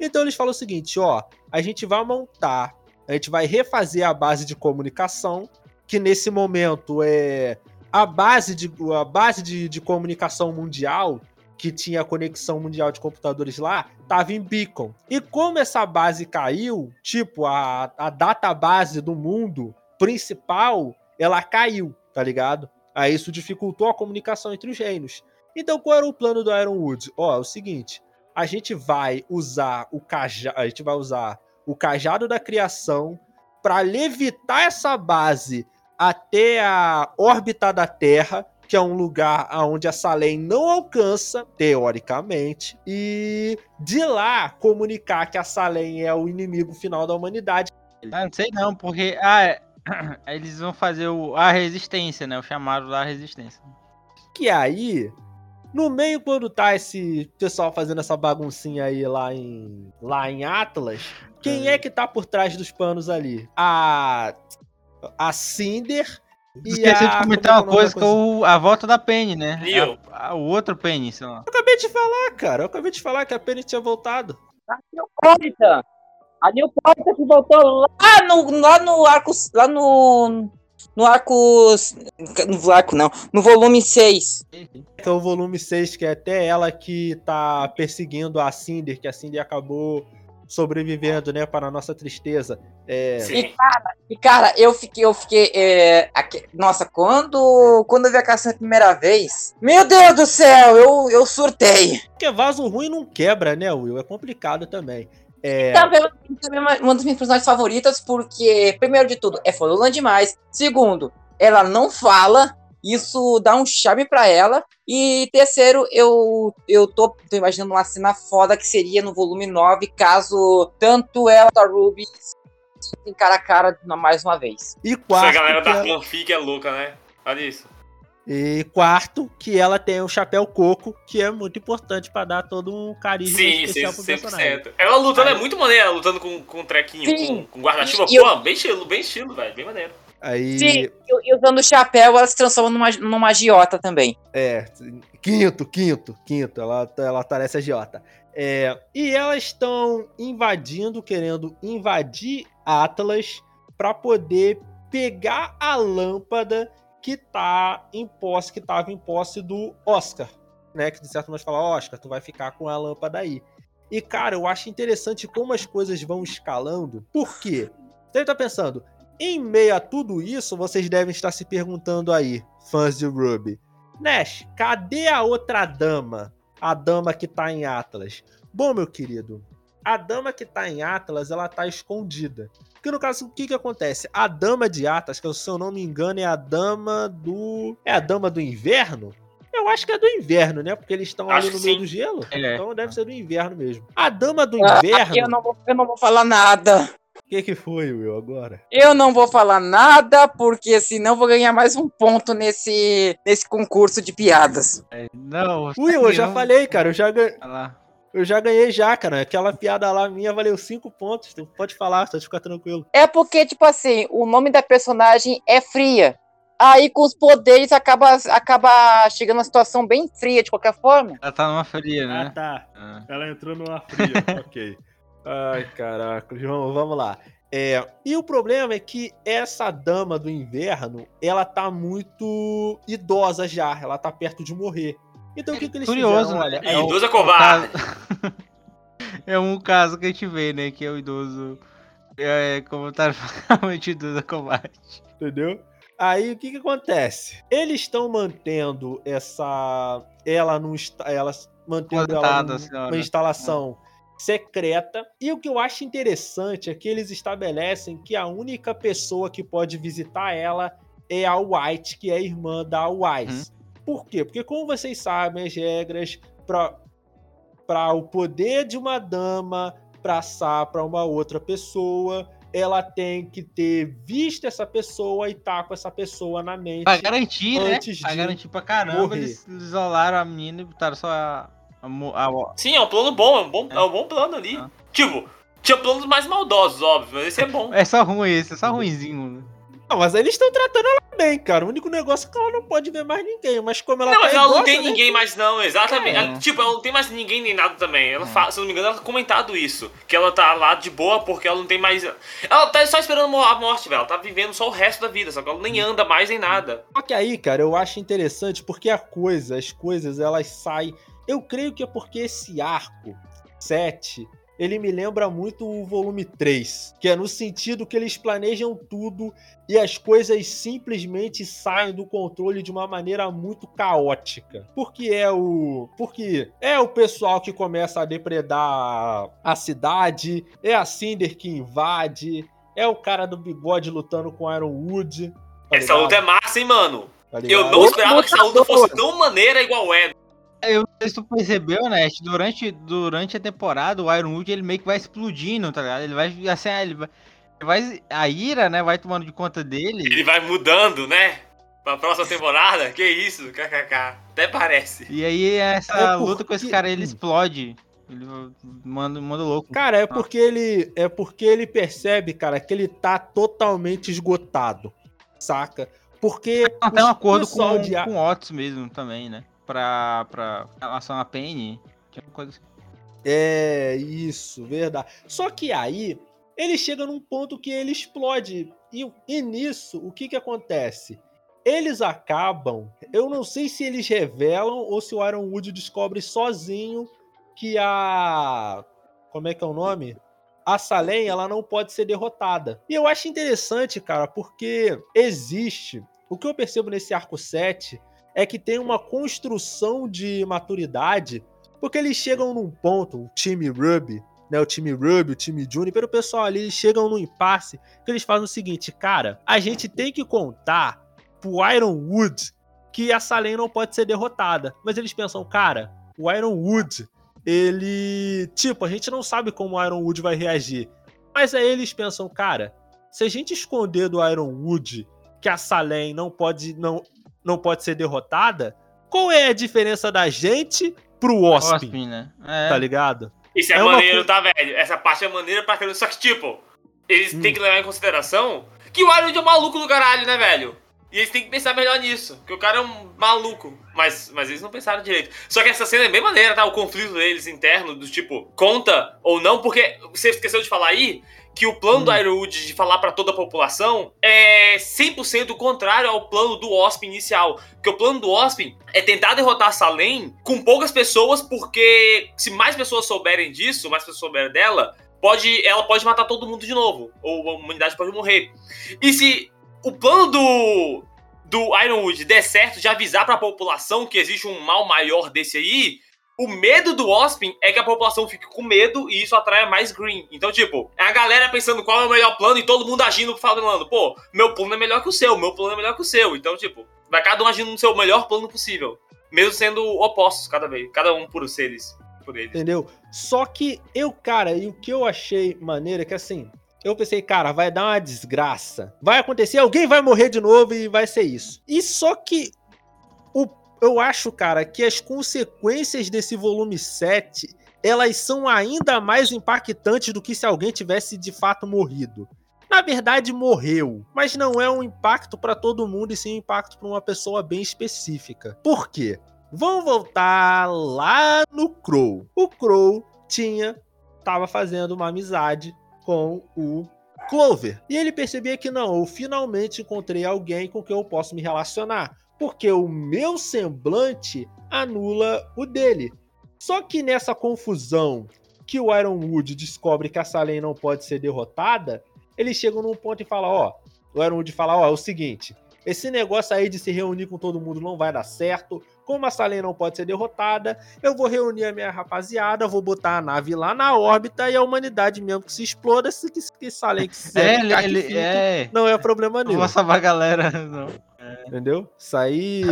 Speaker 1: Então eles falam o seguinte: ó, a gente vai montar, a gente vai refazer a base de comunicação, que nesse momento é a base de, a base de, de comunicação mundial que tinha conexão mundial de computadores lá, tava em Beacon. E como essa base caiu, tipo, a, a database do mundo principal, ela caiu, tá ligado? Aí isso dificultou a comunicação entre os reinos. Então qual era o plano do Ironwood? Ó, é o seguinte, a gente vai usar o cajado, a gente vai usar o cajado da criação para levitar essa base até a órbita da Terra, que é um lugar onde a Salem não alcança, teoricamente, e de lá comunicar que a Salem é o inimigo final da humanidade.
Speaker 2: Ah, não sei não, porque ah, é, eles vão fazer o, a resistência, né? O chamado da resistência.
Speaker 1: Que aí, no meio, quando tá esse pessoal fazendo essa baguncinha aí lá em, lá em Atlas, quem é que tá por trás dos panos ali? A. A Cinder.
Speaker 2: Esqueci
Speaker 1: a,
Speaker 2: de comentar uma
Speaker 1: que é
Speaker 2: coisa com o- a volta da Penny, né? A- a- o outro Penny, sei lá.
Speaker 1: Eu acabei de falar, cara. Eu acabei de falar que a Penny tinha voltado.
Speaker 5: A Neopólita. A Neopólita que voltou lá no, lá no arco. Lá no. No arco. No arco não. No volume 6.
Speaker 1: Que é o volume 6, que é até ela que tá perseguindo a Cinder, que a Cinder acabou sobrevivendo, né, para a nossa tristeza. É,
Speaker 3: Sim.
Speaker 5: E cara, eu fiquei. Eu fiquei. é, aque- nossa, quando. Quando eu vi a caça a primeira vez. Meu Deus do céu, eu, eu surtei.
Speaker 1: Porque vaso ruim não quebra, né, Will? É complicado também. É,
Speaker 5: Também também uma, uma das minhas personagens favoritas, porque, primeiro de tudo, é fodona demais. Segundo, ela não fala. Isso dá um charme pra ela. E terceiro, eu, eu tô, tô imaginando uma cena foda que seria no volume 9, caso tanto ela quanto a Ruby em cara a cara mais uma vez.
Speaker 1: e
Speaker 3: Essa
Speaker 1: quarto,
Speaker 3: galera
Speaker 1: que
Speaker 3: da
Speaker 1: ela-
Speaker 3: fanfic é louca, né? Olha isso.
Speaker 1: e quarto, que ela tem o chapéu coco, que é muito importante pra dar todo um carisma
Speaker 3: Sim, sim,
Speaker 1: especial pro personagem.
Speaker 3: 100%. Ela lutando é
Speaker 1: Aí-
Speaker 3: muito maneira, lutando com, com um trequinho,
Speaker 5: Sim.
Speaker 3: com, com guarda-chuva.
Speaker 5: E eu-
Speaker 3: Pô, bem estilo, bem estilo, velho. Bem maneiro.
Speaker 1: Aí,
Speaker 5: Sim, e, usando o chapéu, ela se transforma numa, numa agiota também.
Speaker 1: é, quinto, quinto, quinto, ela, ela parece agiota. É, e elas estão invadindo, querendo invadir Atlas pra poder pegar a lâmpada que tá em posse, que tava em posse do Oscar, né? Que de certo modo fala, Oscar, tu vai ficar com a lâmpada aí. E cara, eu acho interessante como as coisas vão escalando. Por quê? Você tá pensando, em meio a tudo isso, vocês devem estar se perguntando aí, fãs de Ruby. Nash, cadê a outra dama? A dama que tá em Atlas. Bom, meu querido, a dama que tá em Atlas, ela tá escondida. Porque no caso, o que que acontece? A dama de Atlas, que se eu não me engano é a dama do... É a dama do inverno? Eu acho que é do inverno, né? Porque eles estão ali no meio
Speaker 3: sim.
Speaker 1: do gelo.
Speaker 2: É.
Speaker 1: Então deve ser do inverno mesmo. A dama do
Speaker 5: Ah,
Speaker 1: inverno...
Speaker 5: eu, não vou, eu não vou falar nada.
Speaker 1: O que que foi, Will, agora?
Speaker 5: Eu não vou falar nada, porque senão eu vou ganhar mais um ponto nesse, nesse concurso de piadas.
Speaker 2: Não,
Speaker 1: Will, eu já falei, cara. Eu já, ganhei, eu já ganhei já, cara. Aquela piada lá minha valeu cinco pontos. Tu pode falar, só ficar tranquilo.
Speaker 5: É porque, tipo assim, o nome da personagem é Fria. Aí com os poderes acaba, acaba chegando uma situação bem fria de qualquer forma.
Speaker 2: Ela tá numa fria,
Speaker 1: Ah,
Speaker 2: né?
Speaker 1: tá.
Speaker 2: Ah.
Speaker 1: Ela entrou numa fria, ok. Ai, caraca. João, vamos lá. É, e o problema é que essa dama do inverno, ela tá muito idosa já. Ela tá perto de morrer. Então o que, que eles
Speaker 2: Curioso,
Speaker 1: fizeram?
Speaker 2: né?
Speaker 1: Olha,
Speaker 2: É
Speaker 3: idoso é
Speaker 2: o
Speaker 3: covarde.
Speaker 2: caso- É um caso que a gente vê, né? Que é o idoso. É, como tá realmente idoso é covarde.
Speaker 1: entendeu? Aí o que que acontece? Eles estão mantendo essa ela num ela mantendo ela
Speaker 2: Plantada,
Speaker 1: num-
Speaker 2: senhora.
Speaker 1: uma instalação secreta. E o que eu acho interessante é que eles estabelecem que a única pessoa que pode visitar ela é a White, que é a irmã da Wise. Por quê? Porque como vocês sabem as regras para o poder de uma dama passar para uma outra pessoa, ela tem que ter visto essa pessoa e tá com essa pessoa na mente.
Speaker 2: Pra garantir, né? Pra garantir pra caramba,
Speaker 1: morrer.
Speaker 2: eles isolaram a menina e botaram só a. a, mo- a-
Speaker 3: Sim, é um plano bom, é um bom, é um bom plano ali.
Speaker 2: Ah.
Speaker 3: Tipo, tinha planos mais maldosos, óbvio, mas esse é bom.
Speaker 2: É só ruim esse, é só ruimzinho. né?
Speaker 1: Não, mas eles estão tratando ela bem, cara. O único negócio é que ela não pode ver mais ninguém. Mas como ela
Speaker 3: não,
Speaker 1: tá
Speaker 3: mas ela não tem
Speaker 1: né?
Speaker 3: ninguém mais, não, exatamente.
Speaker 2: É.
Speaker 3: Ela- tipo, ela não tem mais ninguém nem nada também. Ela
Speaker 2: É.
Speaker 3: fala, se eu não me engano, ela tá comentado isso. Que ela tá lá de boa porque ela não tem mais. Ela tá só esperando a morte, velho. Ela tá vivendo só o resto da vida, só que ela nem anda mais nem nada.
Speaker 1: Só que aí, cara, eu acho interessante porque a coisa, as coisas, elas saem. Eu creio que é porque esse arco 7 ele me lembra muito o volume 3, que é no sentido que eles planejam tudo e as coisas simplesmente saem do controle de uma maneira muito caótica. Porque é o, porque é o pessoal que começa a depredar a cidade, é a Cinder que invade, é o cara do bigode lutando com Ironwood. Tá
Speaker 3: Essa luta é massa, hein, mano?
Speaker 1: Tá
Speaker 3: Eu não esperava que essa luta fosse tão maneira igual é.
Speaker 2: Eu não sei se tu percebeu, né? Durante, durante a temporada, o Ironwood ele meio que vai explodindo, tá ligado? Ele vai assim, ele vai, ele vai- A ira, né? Vai tomando de conta dele.
Speaker 3: Ele vai mudando, né? Pra próxima temporada. Que isso, kkk. Até parece.
Speaker 2: E aí essa
Speaker 1: É
Speaker 2: luta com esse cara, ele
Speaker 1: Hum.
Speaker 2: explode. Ele manda, manda louco.
Speaker 1: Cara, é porque ele é porque ele percebe, cara, que ele tá totalmente esgotado, saca? Porque
Speaker 2: Até um
Speaker 1: os
Speaker 2: acordo com,
Speaker 1: de
Speaker 2: com o Otis mesmo também, né? Pra, pra relação a Penny. Tinha uma coisa assim.
Speaker 1: É, isso, verdade. Só que aí ele chega num ponto que ele explode. E, e nisso, o que que acontece? Eles acabam. Eu não sei se eles revelam ou se o Ironwood descobre sozinho que a. Como é que é o nome? A Salem, ela não pode ser derrotada. E eu acho interessante, cara, porque existe. O que eu percebo nesse arco 7 é que tem uma construção de maturidade porque eles chegam num ponto, o time Ruby, né? O time Ruby, o time Juniper, o pessoal ali, eles chegam num impasse que eles fazem o seguinte, cara, a gente tem que contar pro Ironwood que a Salem não pode ser derrotada. Mas eles pensam, cara, o Ironwood, ele. Tipo, a gente não sabe como o Ironwood vai reagir. Mas aí eles pensam, cara, se a gente esconder do Ironwood que a Salem não pode, não, não pode ser derrotada, qual é a diferença da gente pro Ospin?
Speaker 2: Ospin, né? É.
Speaker 1: Tá ligado?
Speaker 3: Isso é,
Speaker 1: É
Speaker 3: maneiro, tá, velho? Essa parte é maneira pra caramba. Só que, tipo, eles
Speaker 1: Hum.
Speaker 3: têm que levar em consideração que o Iron é um maluco do caralho, né, velho? E eles têm que pensar melhor nisso. Que o cara é um maluco. Mas, mas eles não pensaram direito. Só que essa cena é bem maneira, tá? O conflito deles interno, do tipo, conta ou não, porque você esqueceu de falar aí que o plano do
Speaker 1: Hum.
Speaker 3: Ironwood de falar pra toda a população é 100% contrário ao plano do Ospin inicial. Porque o plano do Ospin é tentar derrotar a Salem com poucas pessoas, porque se mais pessoas souberem disso, mais pessoas souberem dela, pode, ela pode matar todo mundo de novo. Ou a humanidade pode morrer. E se o plano do, do Ironwood der certo de avisar pra população que existe um mal maior desse aí, o medo do Ospin é que a população fique com medo e isso atraia mais Green. Então, tipo, é a galera pensando qual é o melhor plano e todo mundo agindo falando, pô, meu plano é melhor que o seu, meu plano é melhor que o seu. Então, tipo, vai cada um agindo no seu melhor plano possível. Mesmo sendo opostos cada vez, cada um por seres. Por eles.
Speaker 1: Entendeu? Só que eu, cara, e o que eu achei maneiro é que assim, eu pensei, cara, vai dar uma desgraça. Vai acontecer, alguém vai morrer de novo e vai ser isso. E só que o, eu acho, cara, que as consequências desse volume 7, elas são ainda mais impactantes do que se alguém tivesse de fato morrido. Na verdade, morreu, mas não é um impacto pra todo mundo e sim um impacto pra uma pessoa bem específica. Por quê? Vamos voltar lá no Crow. O Crow tinha tava fazendo uma amizade com o Clover. E ele percebia que não, eu finalmente encontrei alguém com quem eu posso me relacionar, porque o meu semblante anula o dele. Só que nessa confusão que o Ironwood descobre que a Salem não pode ser derrotada, eles chegam num ponto e falam, ó, o Ironwood fala, ó, é o seguinte, esse negócio aí de se reunir com todo mundo não vai dar certo. Como a Salem não pode ser derrotada, eu vou reunir a minha rapaziada, vou botar a nave lá na órbita e a humanidade mesmo que se exploda, se que, que Salem quiser
Speaker 2: É, ele, ele-
Speaker 1: fique,
Speaker 2: é.
Speaker 1: não é problema
Speaker 2: Não
Speaker 1: nenhum.
Speaker 2: vou salvar a galera, não.
Speaker 1: Entendeu? Isso aí.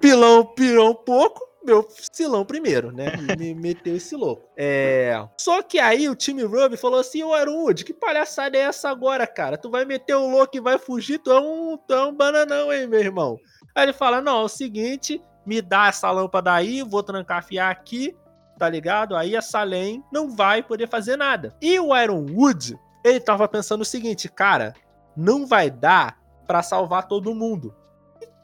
Speaker 1: pilão um pouco, meu silão primeiro, né? Me meteu esse louco. É. Só que aí o time Ruby falou assim: Ô Ironwood, que palhaçada é essa agora, cara? Tu vai meter o louco e vai fugir? Tu é um, tu é um bananão, hein, meu irmão? Aí ele fala: Não, é o seguinte, me dá essa lâmpada aí, vou trancafiar aqui, tá ligado? Aí a Salem não vai poder fazer nada. E o Ironwood, ele tava pensando o seguinte, cara, não vai dar pra salvar todo mundo.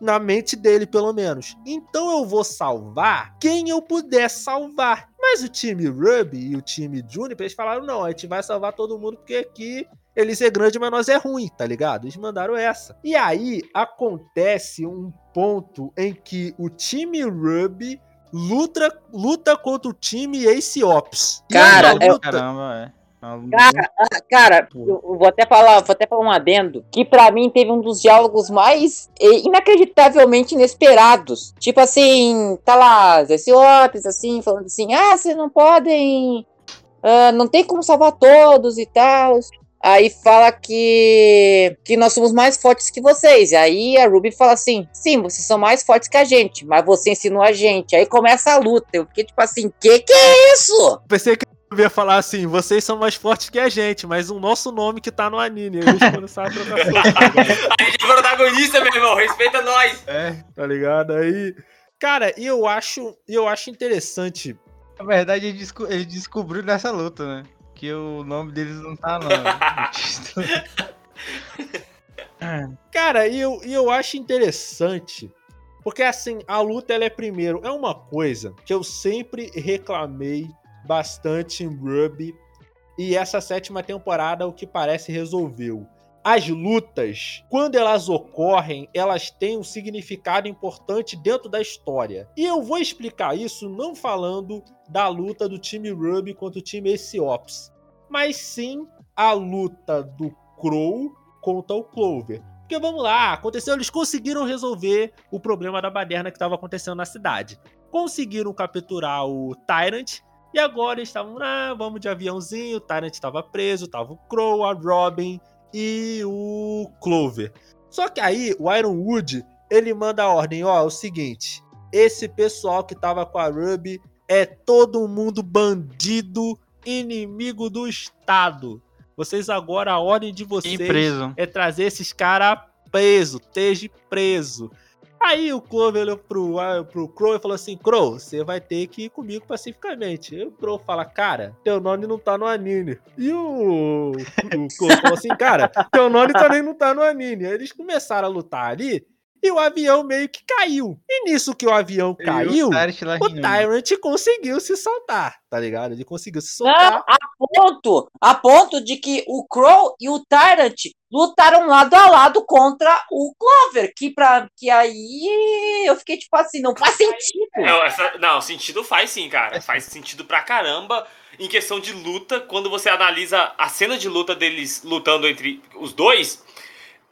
Speaker 1: Na mente dele, pelo menos. Então eu vou salvar quem eu puder salvar. Mas o time Ruby e o time Juniper, eles falaram: não, a gente vai salvar todo mundo porque aqui eles é grande, mas nós é ruim, tá ligado? Eles mandaram essa. E aí acontece um ponto em que o time Ruby luta, luta contra o time Ace Ops. E
Speaker 5: Cara,
Speaker 1: é luta-
Speaker 2: Caramba, é. Uma-
Speaker 5: Cara, ah, cara, eu vou até falar, vou até falar um adendo, que pra mim teve um dos diálogos mais eh, inacreditavelmente inesperados. Tipo assim, tá lá, esse Otis, assim, falando assim, ah, vocês não podem, ah, não tem como salvar todos e tal. Aí fala que, que nós somos mais fortes que vocês. E aí a Ruby fala assim: sim, vocês são mais fortes que a gente, mas você ensinou a gente. Aí começa a luta. Eu fiquei tipo assim: que que é isso?
Speaker 1: Pensei que eu ia falar assim, vocês são mais fortes que a gente, mas o nosso nome que tá no anime. Eles começaram a trocar soco,
Speaker 3: A gente é protagonista, meu irmão. Respeita nós.
Speaker 1: tá ligado? Aí. Cara, e eu acho, eu acho interessante.
Speaker 2: Na verdade, ele, desco- ele descobriu nessa luta, né? Que o nome deles não tá título.
Speaker 1: Cara, e eu, eu acho interessante. Porque assim, a luta ela é primeiro. É uma coisa que eu sempre reclamei bastante em Ruby. E essa sétima temporada, o que parece, resolveu. As lutas, quando elas ocorrem, elas têm um significado importante dentro da história. E eu vou explicar isso não falando da luta do time Ruby contra o time Ace Ops, mas sim a luta do Crow contra o Clover. Porque vamos lá, aconteceu, eles conseguiram resolver o problema da baderna que estava acontecendo na cidade. Conseguiram capturar o Tyrant e agora eles estavam, ah, vamos de aviãozinho, o Tyrant estava preso, tava o Crow, a Robin e o Clover. Só que aí o Ironwood, ele manda a ordem, ó, é o seguinte, esse pessoal que tava com a Ruby é todo mundo bandido, inimigo do Estado. Vocês agora, a ordem de vocês é trazer esses caras preso, esteja preso. Aí o Clover olhou pro, ah, pro Crow e falou assim: Crow, você vai ter que ir comigo pacificamente. E o Crow fala: Cara, teu nome não tá no anime. E o, o Crow falou assim: Cara, teu nome também não tá no anime. Aí eles começaram a lutar ali e o avião meio que caiu. E nisso que o avião caiu,
Speaker 2: o
Speaker 1: o. Tyrant conseguiu se soltar, tá ligado? Ele conseguiu se
Speaker 5: Não,
Speaker 1: soltar.
Speaker 5: a ponto, a ponto de que o Crow e o Tyrant lutaram lado a lado contra o Clover, que para que aí eu fiquei tipo assim, não faz sentido.
Speaker 3: Não, essa- não, sentido faz sim, cara. Faz sentido pra caramba. Em questão de luta, quando você analisa a cena de luta deles lutando entre os dois,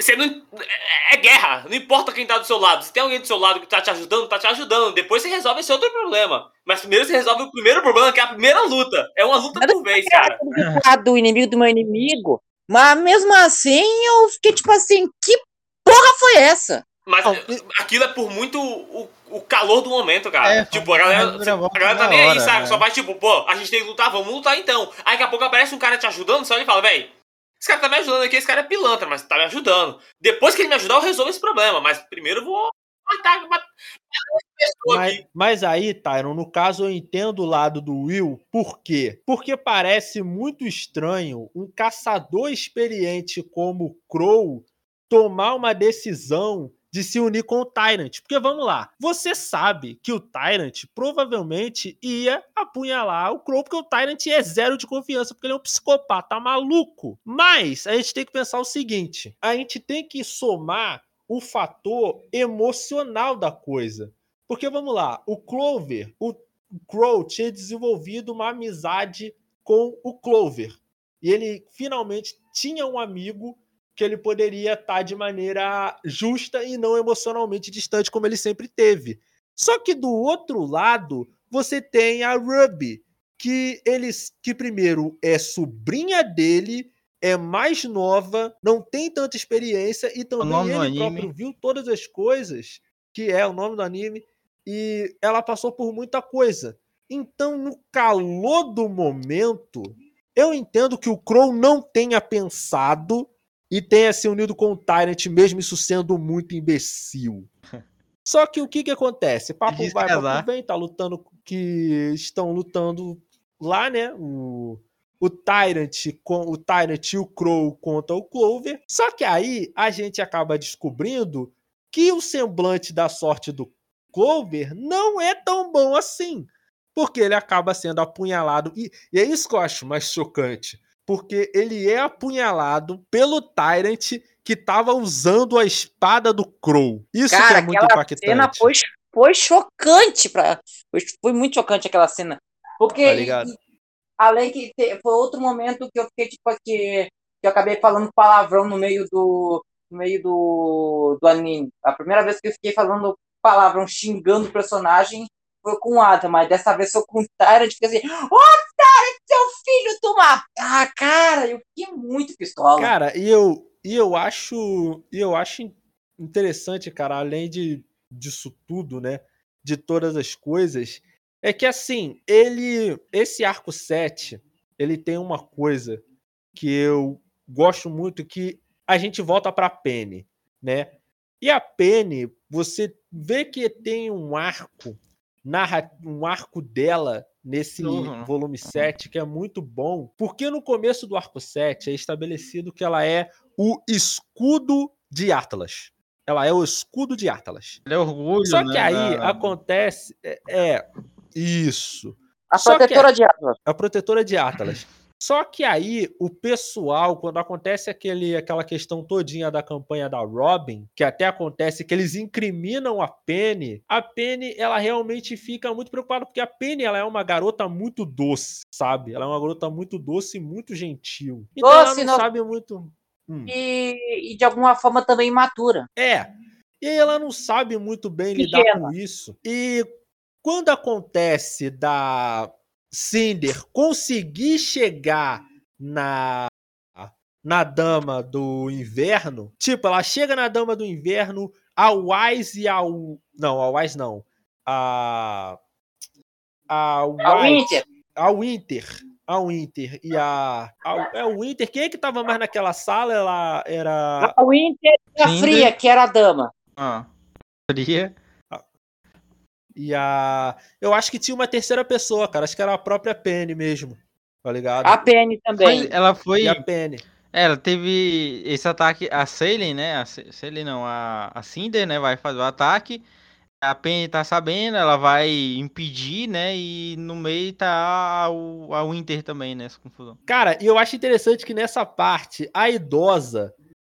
Speaker 3: você não. É, é guerra. Não importa quem tá do seu lado. Se tem alguém do seu lado que tá te ajudando, tá te ajudando. Depois você resolve esse outro problema. Mas primeiro você resolve o primeiro problema, que é a primeira luta. É uma luta por vez, cara.
Speaker 5: do inimigo do meu inimigo. Mas mesmo assim, eu fiquei tipo assim, que porra foi essa?
Speaker 3: Mas aquilo é por muito o, o calor do momento, cara.
Speaker 2: É,
Speaker 3: tipo, a galera, a galera tá nem aí,
Speaker 2: hora,
Speaker 3: sabe?
Speaker 2: né?
Speaker 3: Só vai tipo, pô, a gente tem que lutar, vamos lutar então. Aí daqui a pouco aparece um cara te ajudando, você olha e fala, véi, esse cara tá me ajudando aqui, esse cara é pilantra, mas tá me ajudando. Depois que ele me ajudar, eu resolvo esse problema. Mas primeiro eu vou matar, matar essa pessoa
Speaker 1: Mas,
Speaker 3: aqui.
Speaker 1: mas aí, Tyron, no caso eu entendo o lado do Will, por quê? Porque parece muito estranho um caçador experiente como Crow tomar uma decisão de se unir com o Tyrant. Porque vamos lá, você sabe que o Tyrant provavelmente ia apunhalar o Crow, porque o Tyrant é zero de confiança, porque ele é um psicopata maluco. Mas a gente tem que pensar o seguinte: a gente tem que somar o fator emocional da coisa. Porque vamos lá, o Clover, o Crow tinha desenvolvido uma amizade com o Clover. E ele finalmente tinha um amigo que ele poderia estar de maneira justa e não emocionalmente distante, como ele sempre teve. Só que do outro lado, você tem a Ruby, que eles que primeiro é sobrinha dele, é mais nova, não tem tanta experiência e também ele próprio viu todas as coisas, que é o nome do anime, e ela passou por muita coisa. Então, no calor do momento, eu entendo que o Crow não tenha pensado e tenha se unido com o Tyrant, mesmo isso sendo muito imbecil. Só que o que que acontece? Papo vai,
Speaker 2: azar.
Speaker 1: papo vem, tá lutando, que estão lutando lá, né? O, o Tyrant com o Tyrant e o Crow contra o Clover. Só que aí a gente acaba descobrindo que o semblante da sorte do Clover não é tão bom assim. Porque ele acaba sendo apunhalado. E, e é isso que eu acho mais chocante. Porque ele é apunhalado pelo Tyrant que tava usando a espada do Crow. Isso que
Speaker 5: Cara,
Speaker 1: é muito
Speaker 5: aquela
Speaker 1: impactante.
Speaker 5: cena foi, foi chocante para foi, muito chocante aquela cena. Porque
Speaker 1: Tá
Speaker 5: e- além que foi outro momento que eu fiquei tipo que, que eu acabei falando palavrão no meio do no meio do, do anime. A primeira vez que eu fiquei falando palavrão xingando o personagem foi com o Adam, mas dessa vez foi com o Tyrant, que assim, ô Tyrant, seu filho do uma... Ah, cara, eu fiquei muito pistola.
Speaker 1: Cara, e eu, e eu acho. E eu acho interessante, cara, além de, disso tudo, né? De todas as coisas, é que assim, ele. Esse arco 7, ele tem uma coisa que eu gosto muito, que a gente volta pra Penny, né? E a Penny, você vê que tem um arco, narra, um arco dela nesse
Speaker 2: Uhum.
Speaker 1: volume 7 que é muito bom, porque no começo do arco 7 é estabelecido que ela é o escudo de Atlas. Ela é o escudo de Atlas.
Speaker 2: Ele é orgulho,
Speaker 1: Só
Speaker 2: né,
Speaker 1: que aí
Speaker 2: da-
Speaker 1: acontece. É, é, isso.
Speaker 5: A
Speaker 1: Só que-
Speaker 5: protetora de Atlas.
Speaker 1: A protetora de Atlas. Só que aí o pessoal, quando acontece aquele, aquela questão todinha da campanha da Robin, que até acontece que eles incriminam a Penny, a Penny ela realmente fica muito preocupada porque a Penny ela é uma garota muito doce, sabe? Ela é uma garota muito doce e muito gentil. Então
Speaker 5: Doce,
Speaker 1: ela não
Speaker 5: no-
Speaker 1: sabe muito. Hum.
Speaker 5: E, e de alguma forma também imatura.
Speaker 1: É. E ela não sabe muito bem lidar
Speaker 5: Pequena.
Speaker 1: com isso. E quando acontece da Cinder conseguir chegar na na dama do inverno, tipo, ela chega na dama do inverno, a Wise e a U- não, a Wise não. A a
Speaker 5: A
Speaker 1: White,
Speaker 5: Winter,
Speaker 1: a Winter, a Winter e a, a é o Winter, quem é que tava mais naquela sala? Ela era
Speaker 5: a Winter e a. Fria, que era a dama.
Speaker 2: Ah, fria.
Speaker 1: E a. Eu acho que tinha uma terceira pessoa, cara. Acho que era a própria Penny mesmo. Tá ligado?
Speaker 5: A Penny também.
Speaker 2: Foi- ela foi.
Speaker 1: E a Penny.
Speaker 2: É, ela teve esse ataque. A Sailing, né? A Sailing não, a, a Cinder, né? Vai fazer o ataque. A Penny tá sabendo, ela vai impedir, né? E no meio tá a, o- a Winter também, né? Essa confusão.
Speaker 1: Cara, e eu acho interessante que nessa parte, a idosa,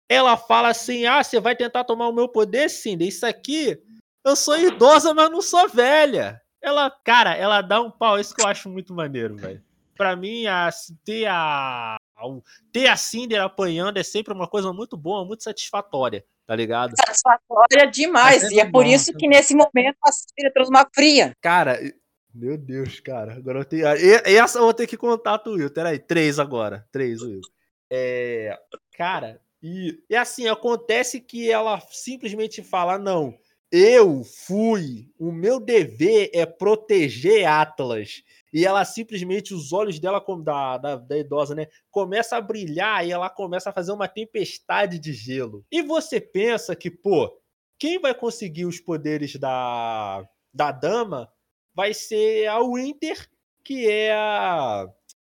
Speaker 1: ela fala assim: ah, você vai tentar tomar o meu poder, Cinder? Isso aqui, eu sou idosa, mas não sou velha. Ela, cara, ela dá um pau. Isso que eu acho muito maneiro, velho. Pra mim, a, ter a. Ter a Cinder apanhando é sempre uma coisa muito boa, muito satisfatória, tá ligado?
Speaker 5: Satisfatória demais.
Speaker 2: É
Speaker 5: E é por isso
Speaker 2: é
Speaker 5: que nesse momento a Cília trouxe uma fria.
Speaker 1: Cara, meu Deus, cara. Agora eu tenho. e- Essa eu vou ter que contar tu, Will. Peraí, três agora. Três, Will. É. Cara, e, e assim, acontece que ela simplesmente fala: não, eu fui. O meu dever é proteger Atlas. E ela simplesmente, os olhos dela, da, da, da idosa, né? Começa a brilhar e ela começa a fazer uma tempestade de gelo. E você pensa que, pô, quem vai conseguir os poderes da, da dama vai ser a Winter, que é a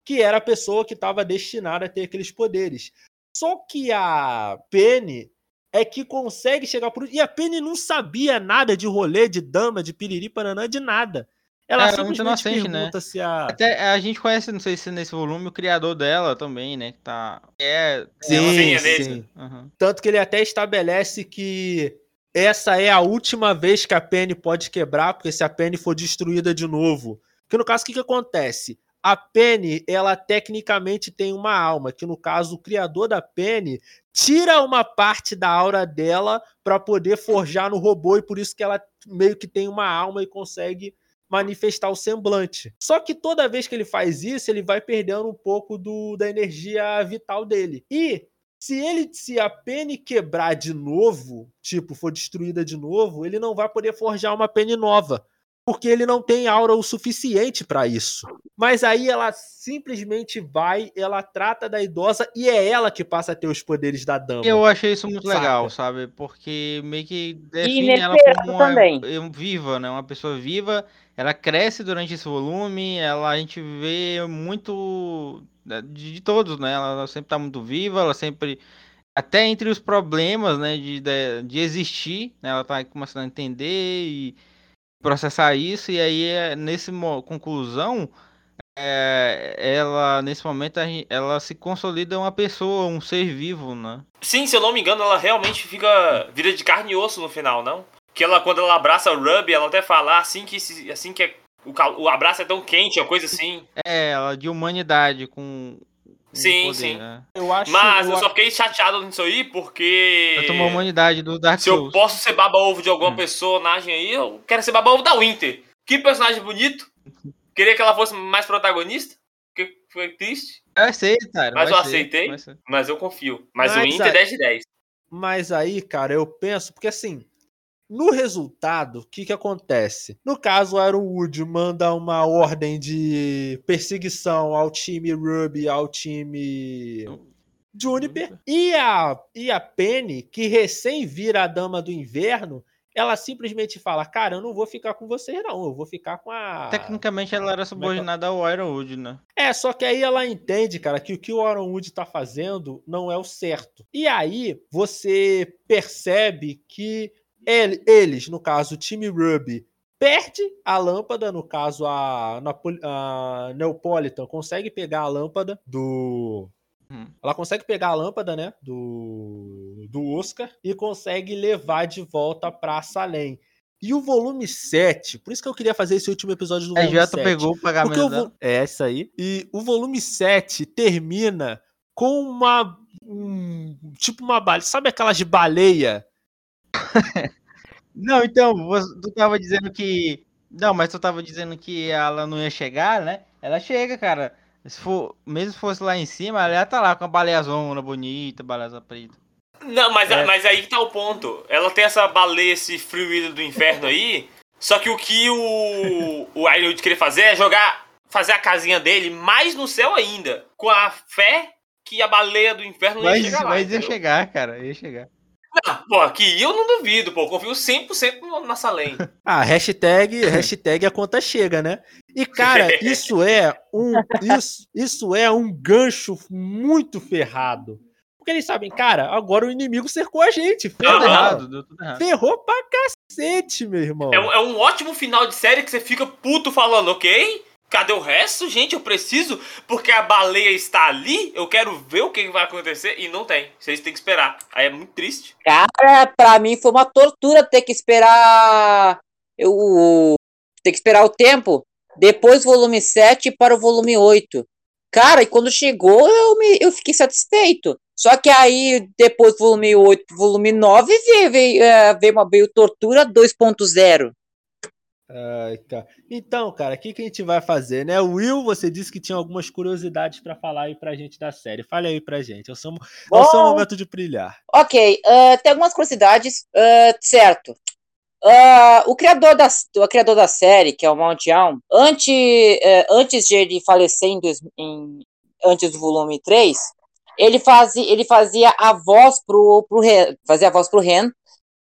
Speaker 1: que era a pessoa que estava destinada a ter aqueles poderes. Só que a Penny é que consegue chegar por e a Penny não sabia nada de rolê de dama, de piriri paranã, de nada. Ela
Speaker 2: Era muito
Speaker 1: simplesmente
Speaker 2: inocente, né?
Speaker 1: pergunta se a
Speaker 2: Até a gente conhece, não sei se nesse volume, o criador dela também, né? Que tá. É.
Speaker 1: Sim,
Speaker 3: Sim, é dele.
Speaker 1: sim.
Speaker 2: aham.
Speaker 1: Tanto que ele até estabelece que essa é a última vez que a Penny pode quebrar, porque se a Penny for destruída de novo. Porque no caso, o que, que acontece? A Penny, ela tecnicamente tem uma alma, que no caso, o criador da Penny tira uma parte da aura dela para poder forjar no robô, e por isso que ela meio que tem uma alma e consegue manifestar o semblante. Só que toda vez que ele faz isso, ele vai perdendo um pouco do, da energia vital dele. E se ele se a Penny quebrar de novo, tipo, for destruída de novo, ele não vai poder forjar uma Penny nova. Porque ele não tem aura o suficiente pra isso. Mas aí ela simplesmente vai, ela trata da idosa e é ela que passa a ter os poderes da dama.
Speaker 2: Eu achei isso muito
Speaker 1: Saca.
Speaker 2: legal, sabe? Porque meio que define ela como uma,
Speaker 5: também.
Speaker 2: um- viva, né? Uma pessoa viva. Ela cresce durante esse volume. Ela a gente vê muito né, de, de todos, né? Ela, ela sempre tá muito viva. Ela sempre até entre os problemas, né? De, de, de existir, né? Ela tá começando a entender e processar isso. E aí é, nesse conclusão é, ela nesse momento ela se consolida uma pessoa, um ser vivo, né?
Speaker 3: Sim, se eu não me engano, ela realmente fica. vira de carne e osso no final, não? Que ela, quando ela abraça o Ruby, ela até fala "Ah, assim que, assim que é- o, o abraço é tão quente, uma coisa assim.
Speaker 2: É, ela de humanidade com.
Speaker 3: Sim,
Speaker 2: poder,
Speaker 3: sim.
Speaker 2: né?
Speaker 1: Eu acho
Speaker 3: Mas eu
Speaker 1: eu
Speaker 3: só fiquei chateado nisso aí porque.
Speaker 2: Ela tomou a humanidade do Dark
Speaker 3: Se eu
Speaker 2: Souls.
Speaker 3: posso ser baba-ovo de alguma
Speaker 2: Hum.
Speaker 3: personagem aí, eu quero ser baba-ovo da Winter. Que personagem bonito. Queria que ela fosse mais protagonista. Que foi triste.
Speaker 2: Eu aceito, cara.
Speaker 3: Mas eu
Speaker 2: ser,
Speaker 3: aceitei. Mas eu confio. Mas, o
Speaker 1: Mas
Speaker 3: Inter
Speaker 1: a-
Speaker 3: 10 de 10.
Speaker 1: Mas aí, cara, eu penso, porque assim, no resultado, o que que acontece? No caso, o Iron Wood manda uma ordem de perseguição ao time Ruby, ao time Juniper, e a, e a Penny, que recém vira a Dama do Inverno, ela simplesmente fala, cara, eu não vou ficar com vocês não, eu vou ficar com a...
Speaker 2: Tecnicamente ela era subordinada ao Ironwood, né?
Speaker 1: É, só que aí ela entende, cara, que o que o Aaron Wood tá fazendo não é o certo. E aí você percebe que ele- eles, no caso o time Ruby, perde a lâmpada, no caso a, Napol- a Neapolitan consegue pegar a lâmpada do...
Speaker 2: Hum.
Speaker 1: Ela consegue pegar a lâmpada, né, do, do Oscar e consegue levar de volta pra Salem. E o volume 7, por isso que eu queria fazer esse último episódio do
Speaker 2: A
Speaker 1: volume
Speaker 2: Jota
Speaker 1: 7.
Speaker 2: pegou o pagamento
Speaker 1: vo... É, isso aí. E o volume 7 termina com uma. um- tipo uma baleia. Sabe aquelas de baleia?
Speaker 2: Não, então, você- tu tava dizendo que. Não, mas tu tava dizendo que ela não ia chegar, né? Ela chega, cara. Se for, mesmo se fosse lá em cima, ela ia tá lá com a baleiazona bonita, baleia preta.
Speaker 3: Não, mas,
Speaker 1: É.
Speaker 3: mas aí que tá o ponto. Ela tem essa baleia, esse Will do inferno aí. só que o que o, o Ironwood queria fazer é jogar. Fazer a casinha dele mais no céu ainda. Com a fé que a baleia do inferno não ia
Speaker 2: Mas,
Speaker 3: chegar lá.
Speaker 2: mas ia
Speaker 3: entendeu?
Speaker 2: chegar, cara, ia chegar.
Speaker 3: Ah, pô, aqui eu não duvido, pô. Confio 100% no- na Salem.
Speaker 1: Ah, hashtag, hashtag a conta chega, né? E, cara, isso é um. Isso, isso é um gancho muito ferrado. Porque eles sabem, cara, agora o inimigo cercou a gente.
Speaker 2: Deu errado, deu tudo errado.
Speaker 1: Ferrou pra cacete, meu irmão.
Speaker 3: É um, é um ótimo final de série que você fica puto falando, ok? Cadê o resto? Gente, eu preciso, porque a baleia está ali, eu quero ver o que vai acontecer e não tem. Vocês têm que esperar. Aí é muito triste.
Speaker 5: Cara, pra mim foi uma tortura ter que esperar eu ter que esperar o tempo depois volume 7 para o volume 8. Cara, e quando chegou eu, me, eu fiquei satisfeito. Só que aí, depois do volume 8 pro volume 9, veio, veio, é, veio, uma, veio Tortura 2.0.
Speaker 1: Ai, cara. Então, cara, o que, que a gente vai fazer, né? Will, você disse que tinha algumas curiosidades pra falar aí pra gente da série. Fale aí pra gente. É o seu, é o seu momento de brilhar.
Speaker 5: Ok, ah, tem algumas curiosidades, ah, certo. Ah, o, criador da, o criador da série, que é o Mount Young, antes, eh, antes de ele falecer em, em- antes do volume 3, ele fazia, ele fazia a voz pro, pro Ren, fazia a voz pro Ren.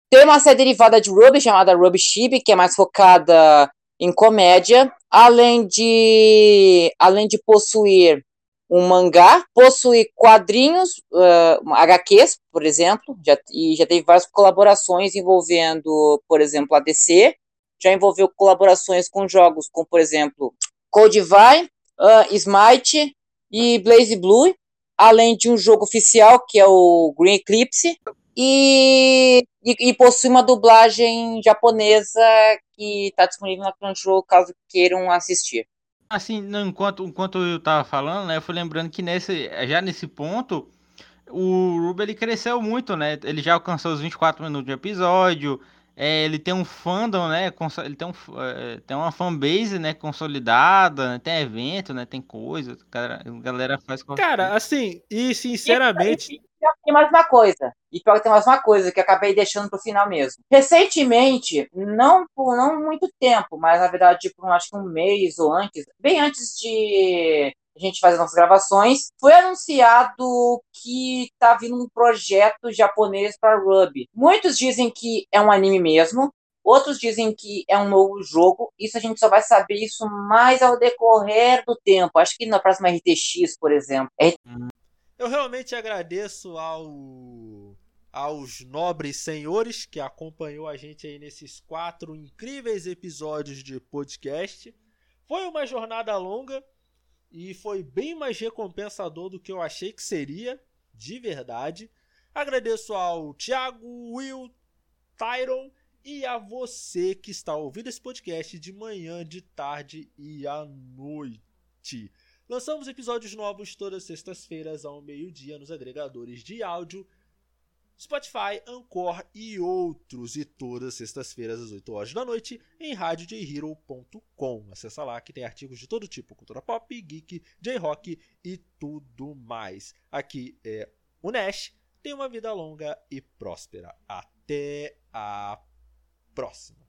Speaker 5: Tem uma série derivada de Ruby chamada Ruby Chibi, que é mais focada em comédia, além de além de possuir um mangá, possui quadrinhos, uh, HQs, por exemplo, já, e já teve várias colaborações envolvendo, por exemplo, a DC, já envolveu colaborações com jogos como, por exemplo, Code Vein, uh, Smite e Blaze Blue, além de um jogo oficial que é o Green Eclipse, e, e, e possui uma dublagem japonesa que está disponível na Crunchyroll caso queiram assistir.
Speaker 2: Assim, enquanto, enquanto eu tava falando, né, eu fui lembrando que nesse, já nesse ponto, o Ruby ele cresceu muito, né? Ele já alcançou os 24 minutos de episódio, é, ele tem um fandom, né? Ele tem, um, é, tem uma fanbase, né, consolidada, né, tem evento, né? Tem coisa, a galera, a galera faz.
Speaker 1: Cara, assim, e sinceramente.
Speaker 5: E tem mais uma coisa. E pior que tem mais uma coisa que eu acabei deixando pro final mesmo. Recentemente, não por não muito tempo, mas na verdade, tipo, acho que um mês ou antes, bem antes de a gente fazer nossas gravações, foi anunciado que tá vindo um projeto japonês para Ruby. Muitos dizem que é um anime mesmo, outros dizem que é um novo jogo. Isso a gente só vai saber isso mais ao decorrer do tempo. Acho que na próxima RTX, por exemplo.
Speaker 1: Eu realmente agradeço ao aos nobres senhores que acompanhou a gente aí nesses quatro incríveis episódios de podcast. Foi uma jornada longa e foi bem mais recompensador do que eu achei que seria, de verdade. Agradeço ao Thiago, Will, Tyron e a você que está ouvindo esse podcast de manhã, de tarde e à noite. Lançamos episódios novos todas as sextas-feiras ao meio-dia nos agregadores de áudio Spotify, Anchor e outros. E todas as sextas-feiras às 8 horas da noite em radiojhero.com. Acesse lá que tem artigos de todo tipo: cultura pop, geek, J-rock e tudo mais. Aqui é o Nash. Tenha uma vida longa e próspera. Até a próxima.